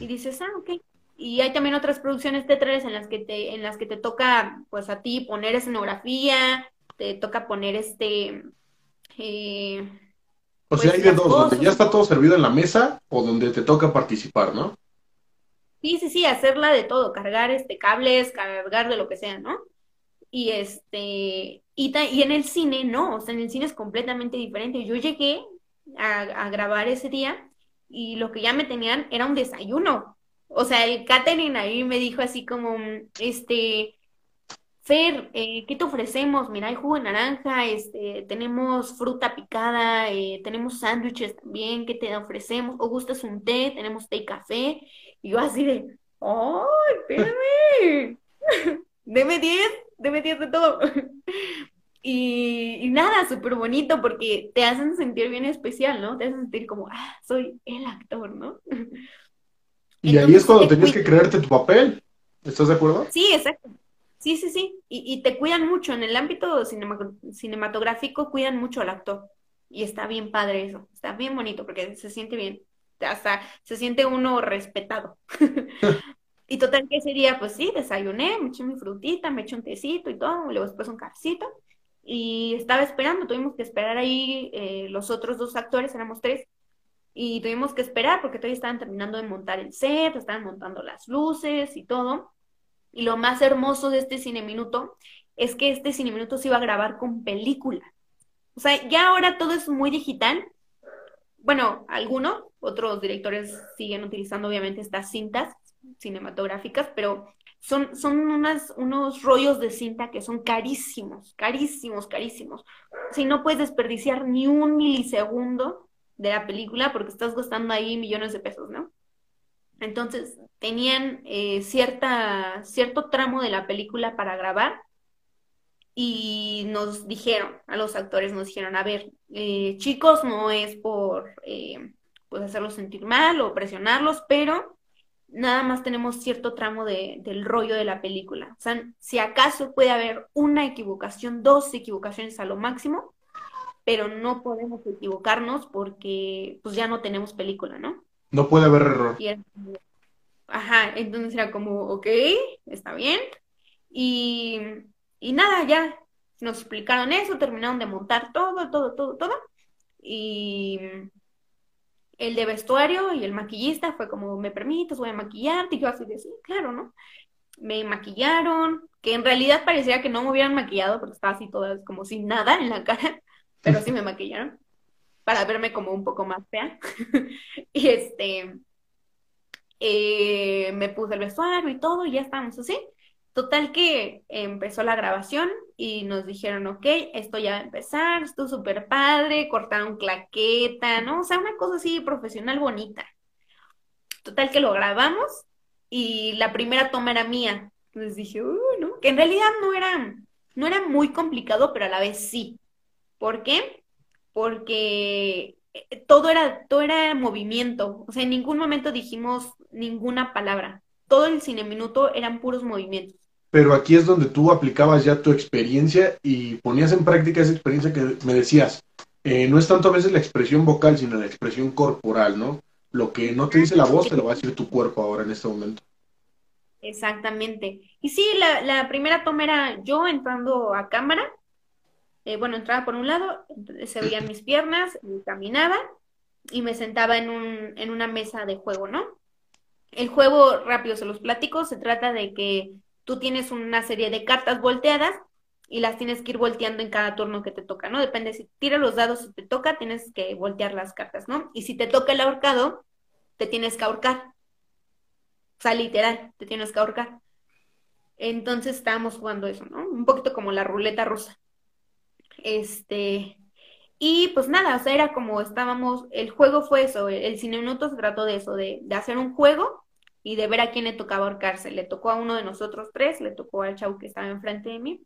Y dices, ah, ok. Y hay también otras producciones teatrales en las que te, en las que te toca, pues a ti poner escenografía, te toca poner este... Eh, o sea, pues, hay de dos, donde ya está todo servido en la mesa o donde te toca participar, ¿no? Sí, sí, sí, hacerla de todo, cargar este cables, cargar de lo que sea, ¿no? Y este, y, y en el cine no, o sea, en el cine es completamente diferente. Yo llegué a, grabar ese día y lo que ya me tenían era un desayuno. O sea, el catering ahí me dijo así como, este, Fer, eh, ¿qué te ofrecemos? Mira, hay jugo de naranja, este, tenemos fruta picada, eh, tenemos sándwiches también, ¿qué te ofrecemos? ¿O gustas un té? Tenemos té y café. Y yo así de, ¡ay, espérame! [laughs] deme 10, deme 10 de todo. [laughs] y, nada, súper bonito porque te hacen sentir bien especial, ¿no? Te hacen sentir como, ah, soy el actor, ¿no? y ahí es cuando tenías que creerte tu papel. ¿Estás de acuerdo? Sí, exacto. Sí, sí, sí. Y, te cuidan mucho. En el ámbito cinematográfico cuidan mucho al actor. Y está bien padre eso. Está bien bonito porque se siente bien. Hasta se siente uno respetado. [laughs] y total que ese día, pues sí, desayuné, me eché mi frutita, me eché un tecito y todo, luego después un cafecito. Y estaba esperando, tuvimos que esperar ahí, eh, los otros dos actores, éramos tres, y tuvimos que esperar porque todavía estaban terminando de montar el set, estaban montando las luces y todo. Y lo más hermoso de este cine minuto es que este cine minuto se iba a grabar con película. O sea, ya ahora todo es muy digital. Bueno, algunos, otros directores siguen utilizando obviamente estas cintas cinematográficas, pero son, son unas, unos rollos de cinta que son carísimos, carísimos, carísimos. Si no puedes desperdiciar ni un milisegundo de la película porque estás gastando ahí millones de pesos, ¿no? Entonces, tenían eh, cierta, cierto tramo de la película para grabar y nos dijeron, a los actores nos dijeron, a ver, eh, chicos, no es por eh, pues hacerlos sentir mal o presionarlos, pero nada más tenemos cierto tramo de, del rollo de la película. O sea, si acaso puede haber una equivocación, dos equivocaciones a lo máximo, pero no podemos equivocarnos porque pues ya no tenemos película, ¿no? No puede haber error. ajá, entonces era como, ok, está bien. Y, y nada, ya nos explicaron eso, terminaron de montar todo, todo, todo, todo. Y el de vestuario y el maquillista fue como, ¿me permites? Voy a maquillarte. Y yo así de, sí, claro, ¿no? Me maquillaron, que en realidad parecía que no me hubieran maquillado porque estaba así toda como sin nada en la cara, [laughs] pero sí me maquillaron para verme como un poco más fea. [laughs] y este, eh, me puse el vestuario y todo, y ya estábamos así. Total que empezó la grabación y nos dijeron, ok, esto ya va a empezar, esto súper padre, cortaron claqueta, ¿no? O sea, una cosa así profesional bonita. Total que lo grabamos y la primera toma era mía. Entonces dije, uh, ¿no? Que en realidad no era, no era muy complicado, pero a la vez sí. ¿Por qué? porque eh, todo era, todo era movimiento, o sea, en ningún momento dijimos ninguna palabra, todo el cine minuto eran puros movimientos. Pero aquí es donde tú aplicabas ya tu experiencia y ponías en práctica esa experiencia que me decías. Eh, no es tanto a veces la expresión vocal, sino la expresión corporal, ¿no? Lo que no te dice la voz te lo va a decir tu cuerpo ahora en este momento. Exactamente. Y sí, la, la primera toma era yo entrando a cámara eh, bueno, entraba por un lado, se veían mis piernas, caminaba y me sentaba en, un, en una mesa de juego, ¿no? El juego, rápido se los platico, se trata de que tú tienes una serie de cartas volteadas y las tienes que ir volteando en cada turno que te toca, ¿no? Depende si tiras los dados, si te toca, tienes que voltear las cartas, ¿no? Y si te toca el ahorcado, te tienes que ahorcar. O sea, literal, te tienes que ahorcar. Entonces estábamos jugando eso, ¿no? Un poquito como la ruleta rusa. Este, y pues nada, o sea, era como estábamos, el juego fue eso, el cine minutos se trató de eso, de, hacer un juego y de ver a quién le tocaba ahorcarse. Le tocó a uno de nosotros tres, le tocó al chau que estaba enfrente de mí.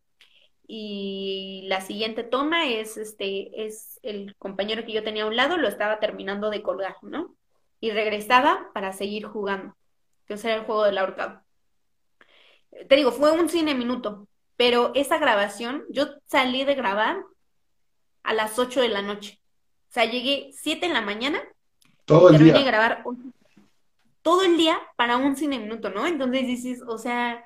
Y la siguiente toma es este, es el compañero que yo tenía a un lado, lo estaba terminando de colgar, ¿no? Y regresaba para seguir jugando. Entonces era el juego del ahorcado. Te digo, fue un cine minuto, pero esa grabación, yo salí de grabar a las 8 de la noche. O sea, llegué 7 de la mañana. Todo el día. a grabar todo el día para un cine minuto, ¿no? Entonces dices, o sea,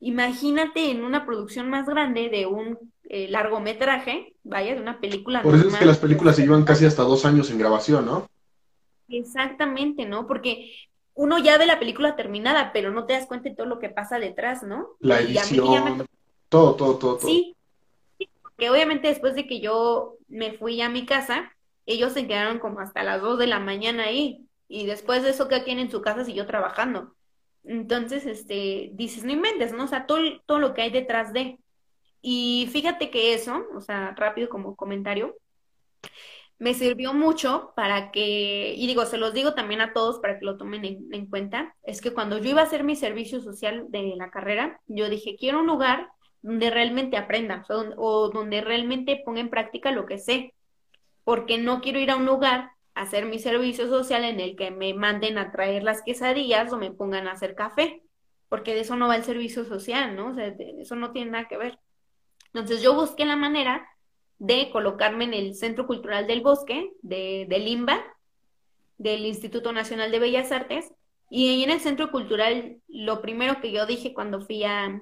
imagínate en una producción más grande de un eh, largometraje, vaya, de una película. Por eso es que las películas se llevan casi hasta dos años en grabación, ¿no? Exactamente, ¿no? Porque uno ya ve la película terminada, pero no te das cuenta de todo lo que pasa detrás, ¿no? La edición. Todo, todo, todo, Sí, que obviamente después de que yo me fui a mi casa, ellos se quedaron como hasta las 2 de la mañana ahí. Y después de eso, cada quien en su casa siguió trabajando. Entonces, este, dices, no inventes, ¿no? O sea, todo, todo lo que hay detrás de. Y fíjate que eso, o sea, rápido como comentario, me sirvió mucho para que, y digo, se los digo también a todos para que lo tomen en, cuenta, es que cuando yo iba a hacer mi servicio social de la carrera, yo dije, quiero un lugar donde realmente aprenda o, donde realmente ponga en práctica lo que sé, porque no quiero ir a un lugar hacer mi servicio social en el que me manden a traer las quesadillas o me pongan a hacer café, porque de eso no va el servicio social, ¿no? O sea, eso no tiene nada que ver. Entonces yo busqué la manera de colocarme en el Centro Cultural del Bosque de, Limba, del Instituto Nacional de Bellas Artes, y ahí en el Centro Cultural lo primero que yo dije cuando fui a,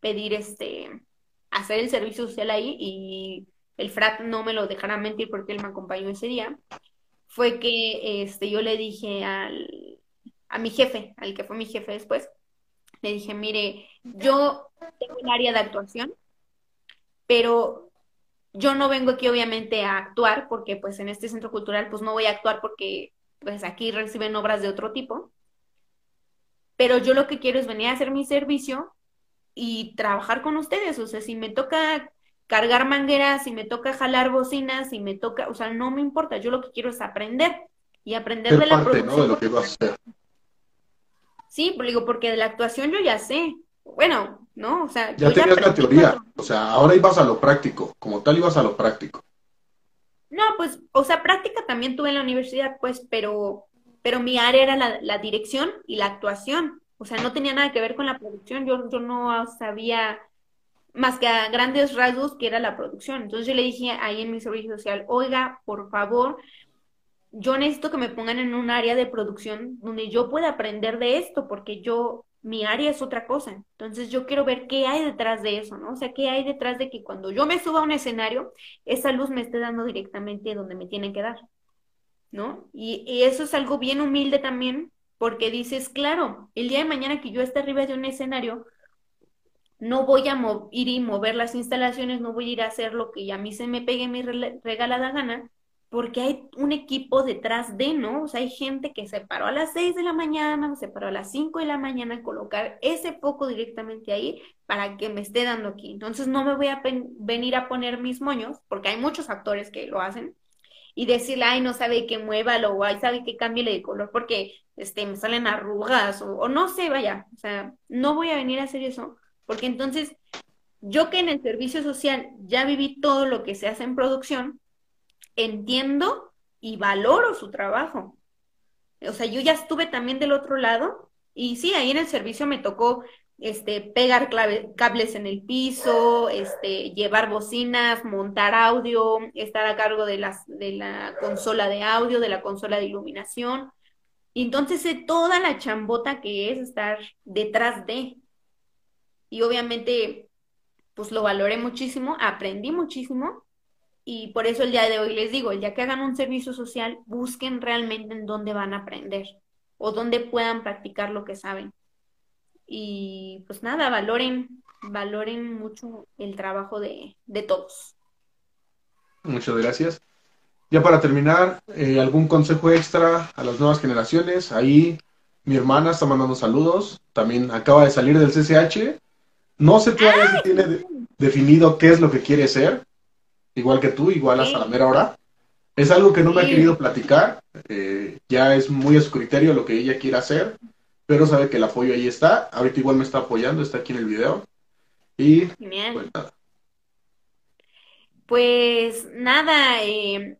pedir este, hacer el servicio social ahí, y el FRAT no me lo dejará mentir porque él me acompañó ese día, fue que este, yo le dije al, a mi jefe, al que fue mi jefe después, le dije, mire, yo tengo un área de actuación, pero yo no vengo aquí obviamente a actuar porque pues en este centro cultural pues no voy a actuar porque pues aquí reciben obras de otro tipo. Pero yo lo que quiero es venir a hacer mi servicio y trabajar con ustedes. O sea, si me toca cargar mangueras, si me toca jalar bocinas, si me toca, o sea, no me importa. Yo lo que quiero es aprender y aprender de la producción. De lo que a hacer. Sí, digo, porque de la actuación yo ya sé. Bueno, ¿no? O sea, ya tenías la teoría, o sea, ahora ibas a lo práctico, como tal ibas a lo práctico. No, pues, o sea, práctica también tuve en la universidad, pues, pero, pero mi área era la, la dirección y la actuación. O sea, no tenía nada que ver con la producción. Yo, yo no sabía más que a grandes rasgos que era la producción. Entonces yo le dije ahí en mi servicio social, oiga, por favor, yo necesito que me pongan en un área de producción donde yo pueda aprender de esto, porque yo mi área es otra cosa. Entonces yo quiero ver qué hay detrás de eso, ¿no? O sea, qué hay detrás de que cuando yo me suba a un escenario, esa luz me esté dando directamente donde me tienen que dar, ¿no? Y, eso es algo bien humilde también, porque dices, claro, el día de mañana que yo esté arriba de un escenario, no voy a ir y mover las instalaciones, no voy a ir a hacer lo que a mí se me pegue mi regalada gana, porque hay un equipo detrás de, ¿no? O sea, hay gente que se paró a las 6 de la mañana, se paró a las 5 de la mañana a colocar ese foco directamente ahí para que me esté dando aquí. Entonces no me voy a venir a poner mis moños, porque hay muchos actores que lo hacen, y decirle, ay, no sabe que muévalo, o ay, sabe que cambie de color porque este, me salen arrugas, o, o no sé, vaya, o sea, no voy a venir a hacer eso, porque entonces yo que en el servicio social ya viví todo lo que se hace en producción, entiendo y valoro su trabajo. O sea, yo ya estuve también del otro lado y sí, ahí en el servicio me tocó este, pegar cables en el piso, este, llevar bocinas, montar audio, estar a cargo de, las, de la consola de audio, de la consola de iluminación. Entonces sé toda la chambota que es estar detrás de. Y obviamente, pues lo valoré muchísimo, aprendí muchísimo y por eso el día de hoy les digo, el día que hagan un servicio social, busquen realmente en dónde van a aprender o dónde puedan practicar lo que saben. Y pues nada, valoren, valoren mucho el trabajo de, todos. Muchas gracias. Ya para terminar, eh, ¿algún consejo extra a las nuevas generaciones? Ahí mi hermana está mandando saludos, también acaba de salir del CCH. No sé todavía si tiene definido qué es lo que quiere ser, igual que tú, igual hasta la mera hora. Es algo que no me ha querido platicar, eh, ya es muy a su criterio lo que ella quiere hacer, pero sabe que el apoyo ahí está. Ahorita igual me está apoyando, está aquí en el video. Y pues nada. Pues nada, eh,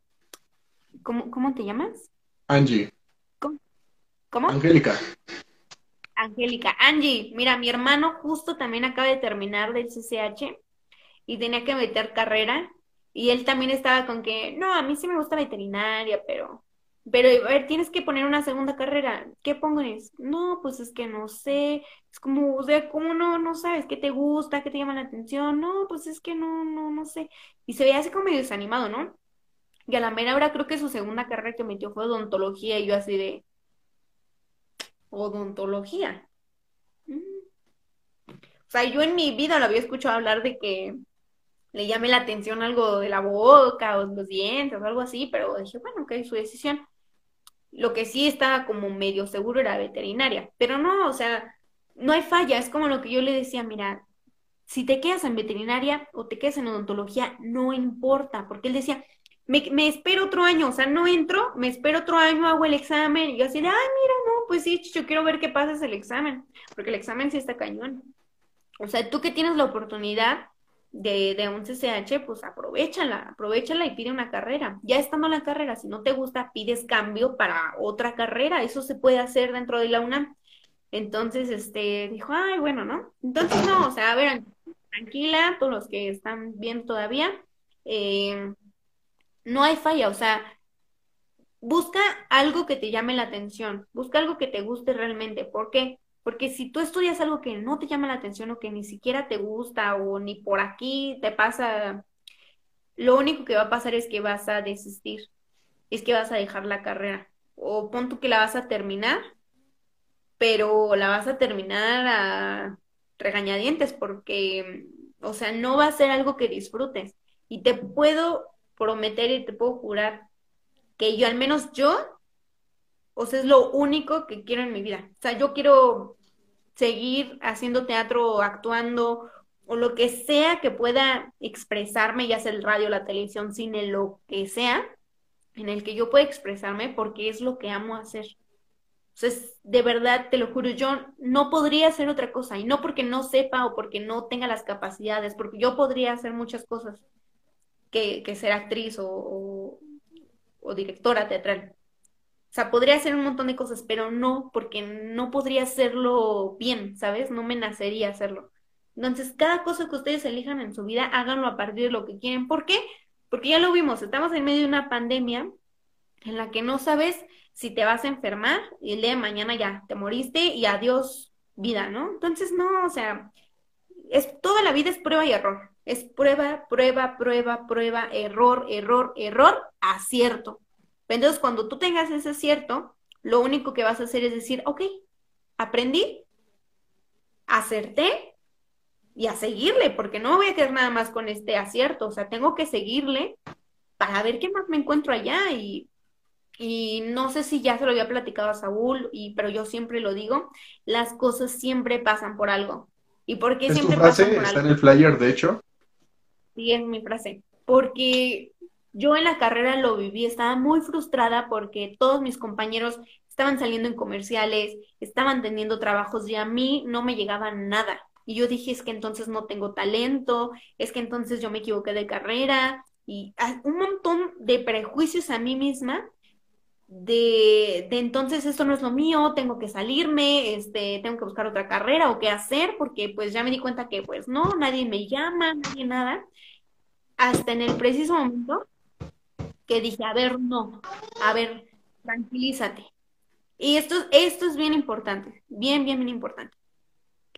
¿cómo, te llamas? Angie. ¿Cómo? ¿Cómo? Angélica. Angélica. Angie, mira, mi hermano justo también acaba de terminar del CCH y tenía que meter carrera y él también estaba con que, no, a mí sí me gusta veterinaria, pero, pero, a ver, tienes que poner una segunda carrera. ¿Qué pones? No, pues es que no sé. Es como, o sea, ¿cómo no, no sabes qué te gusta, qué te llama la atención? No, pues es que no, no, no sé. Y se veía así como medio desanimado, ¿no? Y a la mera hora creo que su segunda carrera que metió fue odontología y yo así de, odontología. Mm. O sea, yo en mi vida lo había escuchado hablar de que le llame la atención algo de la boca o los dientes o algo así, pero dije, bueno, ok, su decisión. Lo que sí estaba como medio seguro era veterinaria, pero no, o sea, no hay falla, es como lo que yo le decía, mira, si te quedas en veterinaria o te quedas en odontología, no importa, porque él decía, me, espero otro año, o sea, no entro, me espero otro año, hago el examen, y yo así de, ay, mira, no, pues sí, yo quiero ver qué pasa el examen, porque el examen sí está cañón. O sea, tú que tienes la oportunidad de, de un CCH, pues aprovechala, aprovechala y pide una carrera. Ya estando en la carrera, si no te gusta, pides cambio para otra carrera, eso se puede hacer dentro de la UNAM. Entonces, este, dijo, ay, bueno, ¿no? Entonces, no, o sea, a ver, tranquila, todos los que están bien todavía, eh, no hay falla, o sea, busca algo que te llame la atención, busca algo que te guste realmente. ¿Por qué? Porque si tú estudias algo que no te llama la atención o que ni siquiera te gusta o ni por aquí te pasa, lo único que va a pasar es que vas a desistir, es que vas a dejar la carrera. O pon tú que la vas a terminar, pero la vas a terminar a regañadientes porque, o sea, no va a ser algo que disfrutes. Y te puedo prometer y te puedo jurar que yo, al menos yo, o sea, es lo único que quiero en mi vida. O sea, yo quiero seguir haciendo teatro, actuando, o lo que sea que pueda expresarme, ya sea el radio, la televisión, cine, lo que sea, en el que yo pueda expresarme, porque es lo que amo hacer. Sea, de verdad, te lo juro, yo no podría hacer otra cosa, y no porque no sepa o porque no tenga las capacidades, porque yo podría hacer muchas cosas que, ser actriz o, directora teatral. O sea, podría hacer un montón de cosas, pero no, porque no podría hacerlo bien, ¿sabes? No me nacería hacerlo. Entonces, cada cosa que ustedes elijan en su vida, háganlo a partir de lo que quieren. ¿Por qué? Porque ya lo vimos, estamos en medio de una pandemia en la que no sabes si te vas a enfermar y el día de mañana ya te moriste y adiós vida, ¿no? Entonces, no, o sea, es, toda la vida es prueba y error. Es prueba, prueba, prueba, prueba, error, error, error, acierto. Entonces, cuando tú tengas ese acierto, lo único que vas a hacer es decir, ok, aprendí, acerté y a seguirle, porque no me voy a quedar nada más con este acierto, o sea, tengo que seguirle para ver qué más me encuentro allá y, y no sé si ya se lo había platicado a Saúl, y, pero yo siempre lo digo, las cosas siempre pasan por algo. ¿Y por qué siempre pasan por algo? Está en el flyer, de hecho. Sí, mi frase. Porque yo en la carrera lo viví, estaba muy frustrada porque todos mis compañeros estaban saliendo en comerciales, estaban teniendo trabajos y a mí no me llegaba nada. Y yo dije, es que entonces no tengo talento, es que entonces yo me equivoqué de carrera y un montón de prejuicios a mí misma de, de, entonces esto no es lo mío, tengo que salirme, este, tengo que buscar otra carrera o qué hacer, porque pues ya me di cuenta que pues no, nadie me llama, nadie nada, hasta en el preciso momento que dije, a ver, no, a ver, tranquilízate. Y esto, esto es bien importante, bien, bien, bien importante.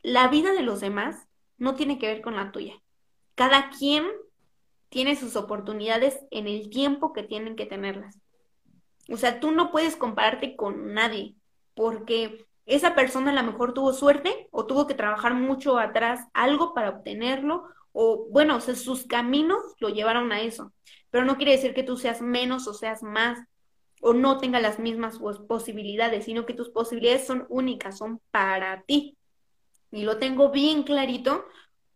La vida de los demás no tiene que ver con la tuya. Cada quien tiene sus oportunidades en el tiempo que tienen que tenerlas. O sea, tú no puedes compararte con nadie porque esa persona a lo mejor tuvo suerte o tuvo que trabajar mucho atrás algo para obtenerlo o bueno, o sea, sus caminos lo llevaron a eso, pero no quiere decir que tú seas menos o seas más o no tenga las mismas posibilidades, sino que tus posibilidades son únicas, son para ti. Y lo tengo bien clarito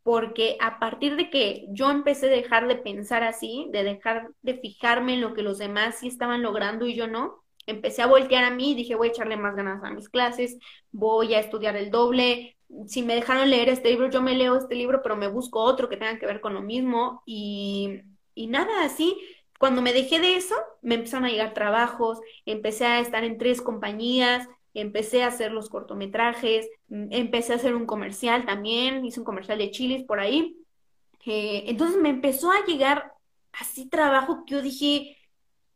porque a partir de que yo empecé a dejar de pensar así, de dejar de fijarme en lo que los demás sí estaban logrando y yo no, empecé a voltear a mí y dije, voy a echarle más ganas a mis clases, voy a estudiar el doble, si me dejaron leer este libro, yo me leo este libro, pero me busco otro que tenga que ver con lo mismo y, y nada, así. Cuando me dejé de eso, me empezaron a llegar trabajos, empecé a estar en tres compañías, empecé a hacer los cortometrajes, mm, empecé a hacer un comercial también, hice un comercial de chiles por ahí. Eh, entonces me empezó a llegar así trabajo que yo dije,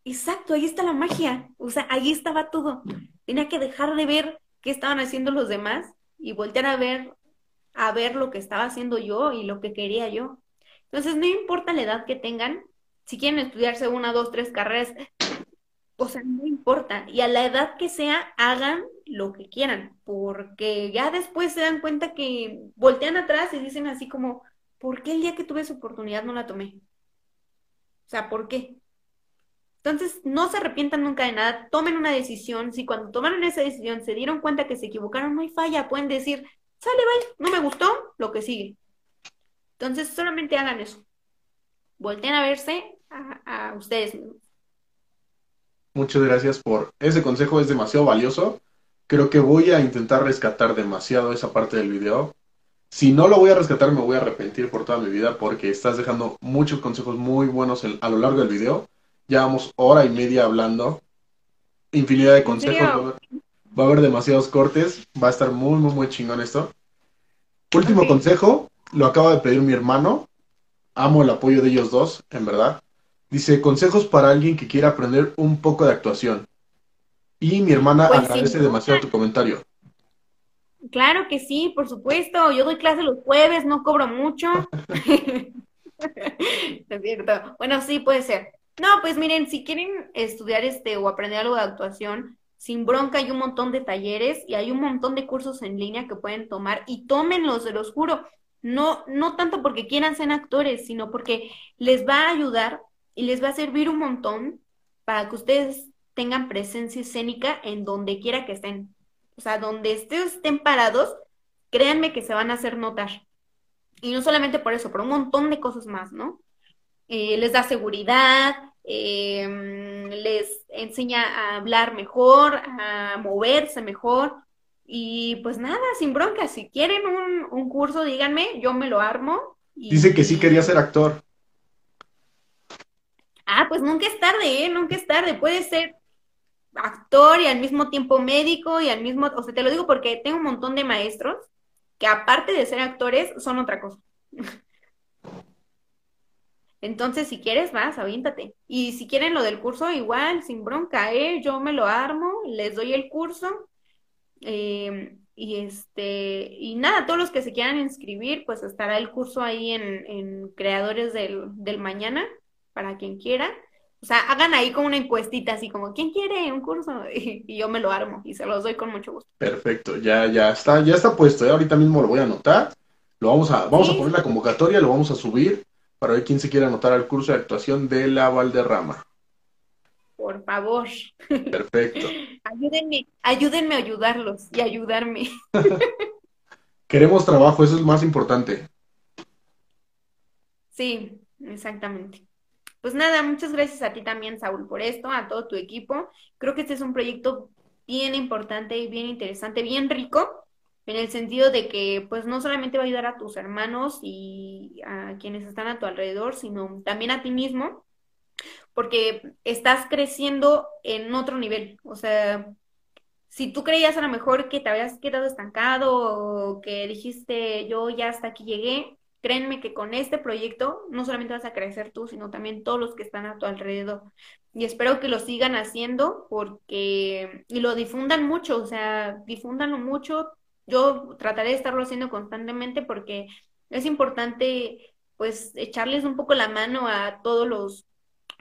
exacto, ahí está la magia, o sea, ahí estaba todo. Tenía que dejar de ver qué estaban haciendo los demás y voltear a ver, a ver lo que estaba haciendo yo y lo que quería yo. Entonces, no importa la edad que tengan, si quieren estudiarse una, dos, tres carreras, o sea, no importa. Y a la edad que sea, hagan lo que quieran, porque ya después se dan cuenta que voltean atrás y dicen así como, ¿por qué el día que tuve esa oportunidad no la tomé? O sea, ¿por qué? Entonces, no se arrepientan nunca de nada, tomen una decisión. Si cuando tomaron esa decisión se dieron cuenta que se equivocaron, no hay falla, pueden decir, sale, bye, no me gustó, lo que sigue. Entonces, solamente hagan eso. Volteen a verse a, ustedes mismos. Muchas gracias por ese consejo, es demasiado valioso. Creo que voy a intentar rescatar demasiado esa parte del video. Si no lo voy a rescatar, me voy a arrepentir por toda mi vida porque estás dejando muchos consejos muy buenos a lo largo del video. Llevamos hora y media hablando. Infinidad de consejos. Va a haber demasiados cortes. Va a estar muy, muy, muy chingón esto. Último consejo. Lo acaba de pedir mi hermano. Amo el apoyo de ellos dos, en verdad. Dice, consejos para alguien que quiera aprender un poco de actuación. Y mi hermana pues agradece demasiado tu comentario. Claro que sí, por supuesto. Yo doy clase los jueves, no cobro mucho. [laughs] [laughs] es cierto. Bueno, sí, puede ser. No, pues miren, si quieren estudiar este o aprender algo de actuación, sin bronca hay un montón de talleres y hay un montón de cursos en línea que pueden tomar y tómenlos, se los juro. No, no tanto porque quieran ser actores, sino porque les va a ayudar y les va a servir un montón para que ustedes tengan presencia escénica en donde quiera que estén. O sea, donde ustedes estén parados, créanme que se van a hacer notar. Y no solamente por eso, por un montón de cosas más, ¿no? Eh, les da seguridad, em, les enseña a hablar mejor, a moverse mejor. Y pues nada, sin bronca, si quieren un, un curso, díganme, yo me lo armo. Dice que sí quería ser actor. Ah, pues nunca es tarde, ¿eh? Nunca es tarde. Puede ser actor y al mismo tiempo médico y al mismo, o sea, te lo digo porque tengo un montón de maestros que aparte de ser actores son otra cosa. [laughs] Entonces, si quieres, vas, avíntate. Y si quieren lo del curso, igual, sin bronca, ¿eh? Yo me lo armo, les doy el curso. Em, y este, y nada, todos los que se quieran inscribir, pues estará el curso ahí en, en Creadores del, del Mañana, para quien quiera. O sea, hagan ahí como una encuestita, así como, ¿quién quiere un curso? [laughs] Y, yo me lo armo y se los doy con mucho gusto. Perfecto, ya, ya está, ya está puesto, ¿eh? ahorita mismo lo voy a anotar. Lo vamos a, vamos a poner la convocatoria, lo vamos a subir para ver quién se quiere anotar al curso de actuación de la Valderrama. Por favor. Perfecto. [laughs] ayúdenme, ayúdenme a ayudarlos y ayudarme. [laughs] Queremos trabajo, eso es más importante. Sí, exactamente. Pues nada, muchas gracias a ti también, Saúl, por esto, a todo tu equipo. Creo que este es un proyecto bien importante y bien interesante, bien rico, en el sentido de que pues no solamente va a ayudar a tus hermanos y a quienes están a tu alrededor, sino también a ti mismo, porque estás creciendo en otro nivel. O sea, si tú creías a lo mejor que te habías quedado estancado o que dijiste yo ya hasta aquí llegué, créanme que con este proyecto no solamente vas a crecer tú, sino también todos los que están a tu alrededor. Y espero que lo sigan haciendo porque, y lo difundan mucho, o sea, difúndanlo mucho. Yo trataré de estarlo haciendo constantemente porque es importante, pues, echarles un poco la mano a todos los,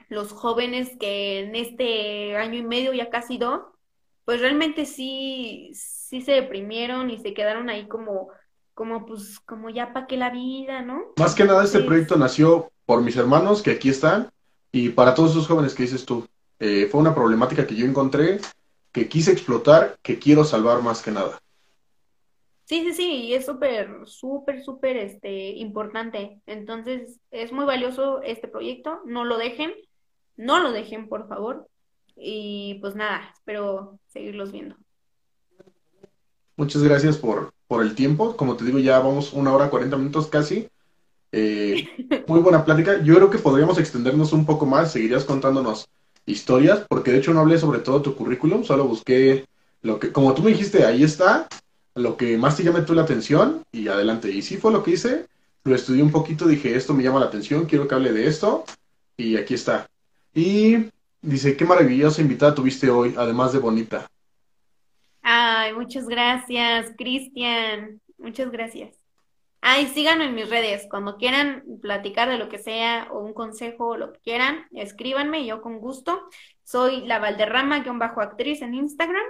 los jóvenes que en este año y medio, ya casi dos, pues realmente sí, sí se deprimieron y se quedaron ahí como como pues, como ya para que la vida, ¿no? Más que nada este proyecto nació por mis hermanos que aquí están y para todos esos jóvenes que dices tú. Eh, fue una problemática que yo encontré, que quise explotar, que quiero salvar más que nada. Sí, sí, sí, y es súper, súper, súper este, importante. Entonces, es muy valioso este proyecto. No lo dejen, no lo dejen, por favor. Y pues nada, espero seguirlos viendo. Muchas gracias por, por el tiempo. Como te digo, ya vamos una hora, cuarenta minutos casi. Eh, [laughs] muy buena plática. Yo creo que podríamos extendernos un poco más. Seguirías contándonos historias, porque de hecho no hablé sobre todo tu currículum, solo busqué lo que, como tú me dijiste, ahí está, lo que más te llame tú la atención y adelante. Y sí fue lo que hice. Lo estudié un poquito, dije, esto me llama la atención, quiero que hable de esto. Y aquí está. Y dice, qué maravillosa invitada tuviste hoy, además de bonita. Ay, muchas gracias, Cristian. Muchas gracias. Ay, síganme en mis redes. Cuando quieran platicar de lo que sea o un consejo o lo que quieran, escríbanme, yo con gusto. Soy la Valderrama-actriz en Instagram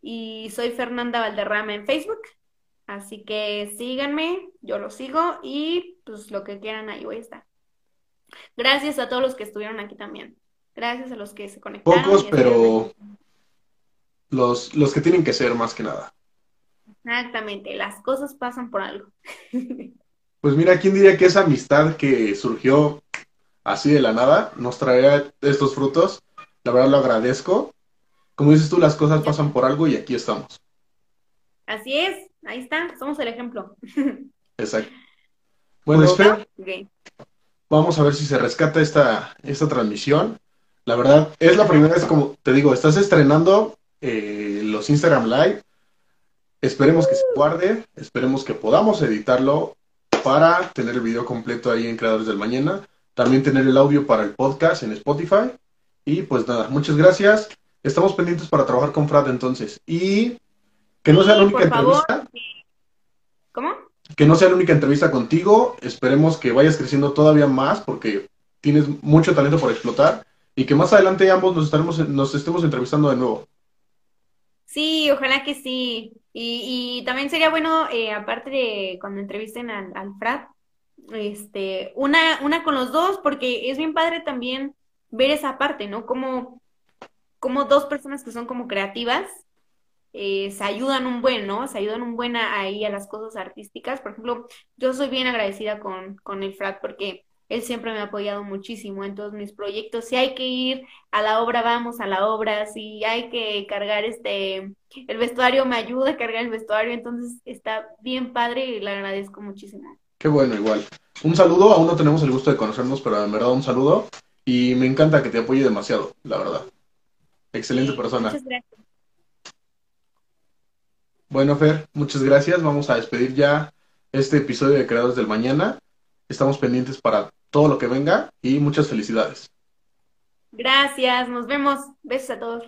y soy Fernanda Valderrama en Facebook. Así que síganme, yo lo sigo y pues lo que quieran ahí voy a estar. Gracias a todos los que estuvieron aquí también. Gracias a los que se conectaron. Pocos, pero los, los que tienen que ser más que nada. Exactamente, las cosas pasan por algo. [laughs] Pues mira, ¿quién diría que esa amistad que surgió así de la nada nos trae estos frutos? La verdad lo agradezco. Como dices tú, las cosas pasan por algo y aquí estamos. Así es, ahí está, somos el ejemplo. Exacto. Bueno, espero. Vamos a ver si se rescata esta, esta transmisión. La verdad, es la primera vez, como te digo, estás estrenando eh, los Instagram Live. Esperemos que se guarde, esperemos que podamos editarlo para tener el video completo ahí en Creadores del Mañana. También tener el audio para el podcast en Spotify. Y pues nada, muchas gracias. Estamos pendientes para trabajar con Frat entonces. Y que no sea la única entrevista. ¿Cómo? Que no sea la única entrevista contigo. Esperemos que vayas creciendo todavía más porque tienes mucho talento por explotar y que más adelante ambos nos estaremos nos estemos entrevistando de nuevo. Sí, ojalá que sí. Y, también sería bueno, eh, aparte de cuando entrevisten al, al Frat, este, una, una con los dos, porque es bien padre también ver esa parte, ¿no? Como, como dos personas que son como creativas eh, se ayudan un buen, ¿no? Se ayudan un buen ahí a las cosas artísticas. Por ejemplo, yo soy bien agradecida con, con el Frat porque él siempre me ha apoyado muchísimo en todos mis proyectos. Si hay que ir a la obra, vamos a la obra. Si hay que cargar este, el vestuario, me ayuda a cargar el vestuario. Entonces está bien padre y le agradezco muchísimo. Qué bueno, igual. Un saludo, aún no tenemos el gusto de conocernos, pero en verdad un saludo. Y me encanta que te apoye demasiado, la verdad. Excelente persona. Muchas gracias. Bueno, Fer, muchas gracias. Vamos a despedir ya este episodio de Creadores del Mañana. Estamos pendientes para todo lo que venga y muchas felicidades. Gracias, nos vemos. Besos a todos.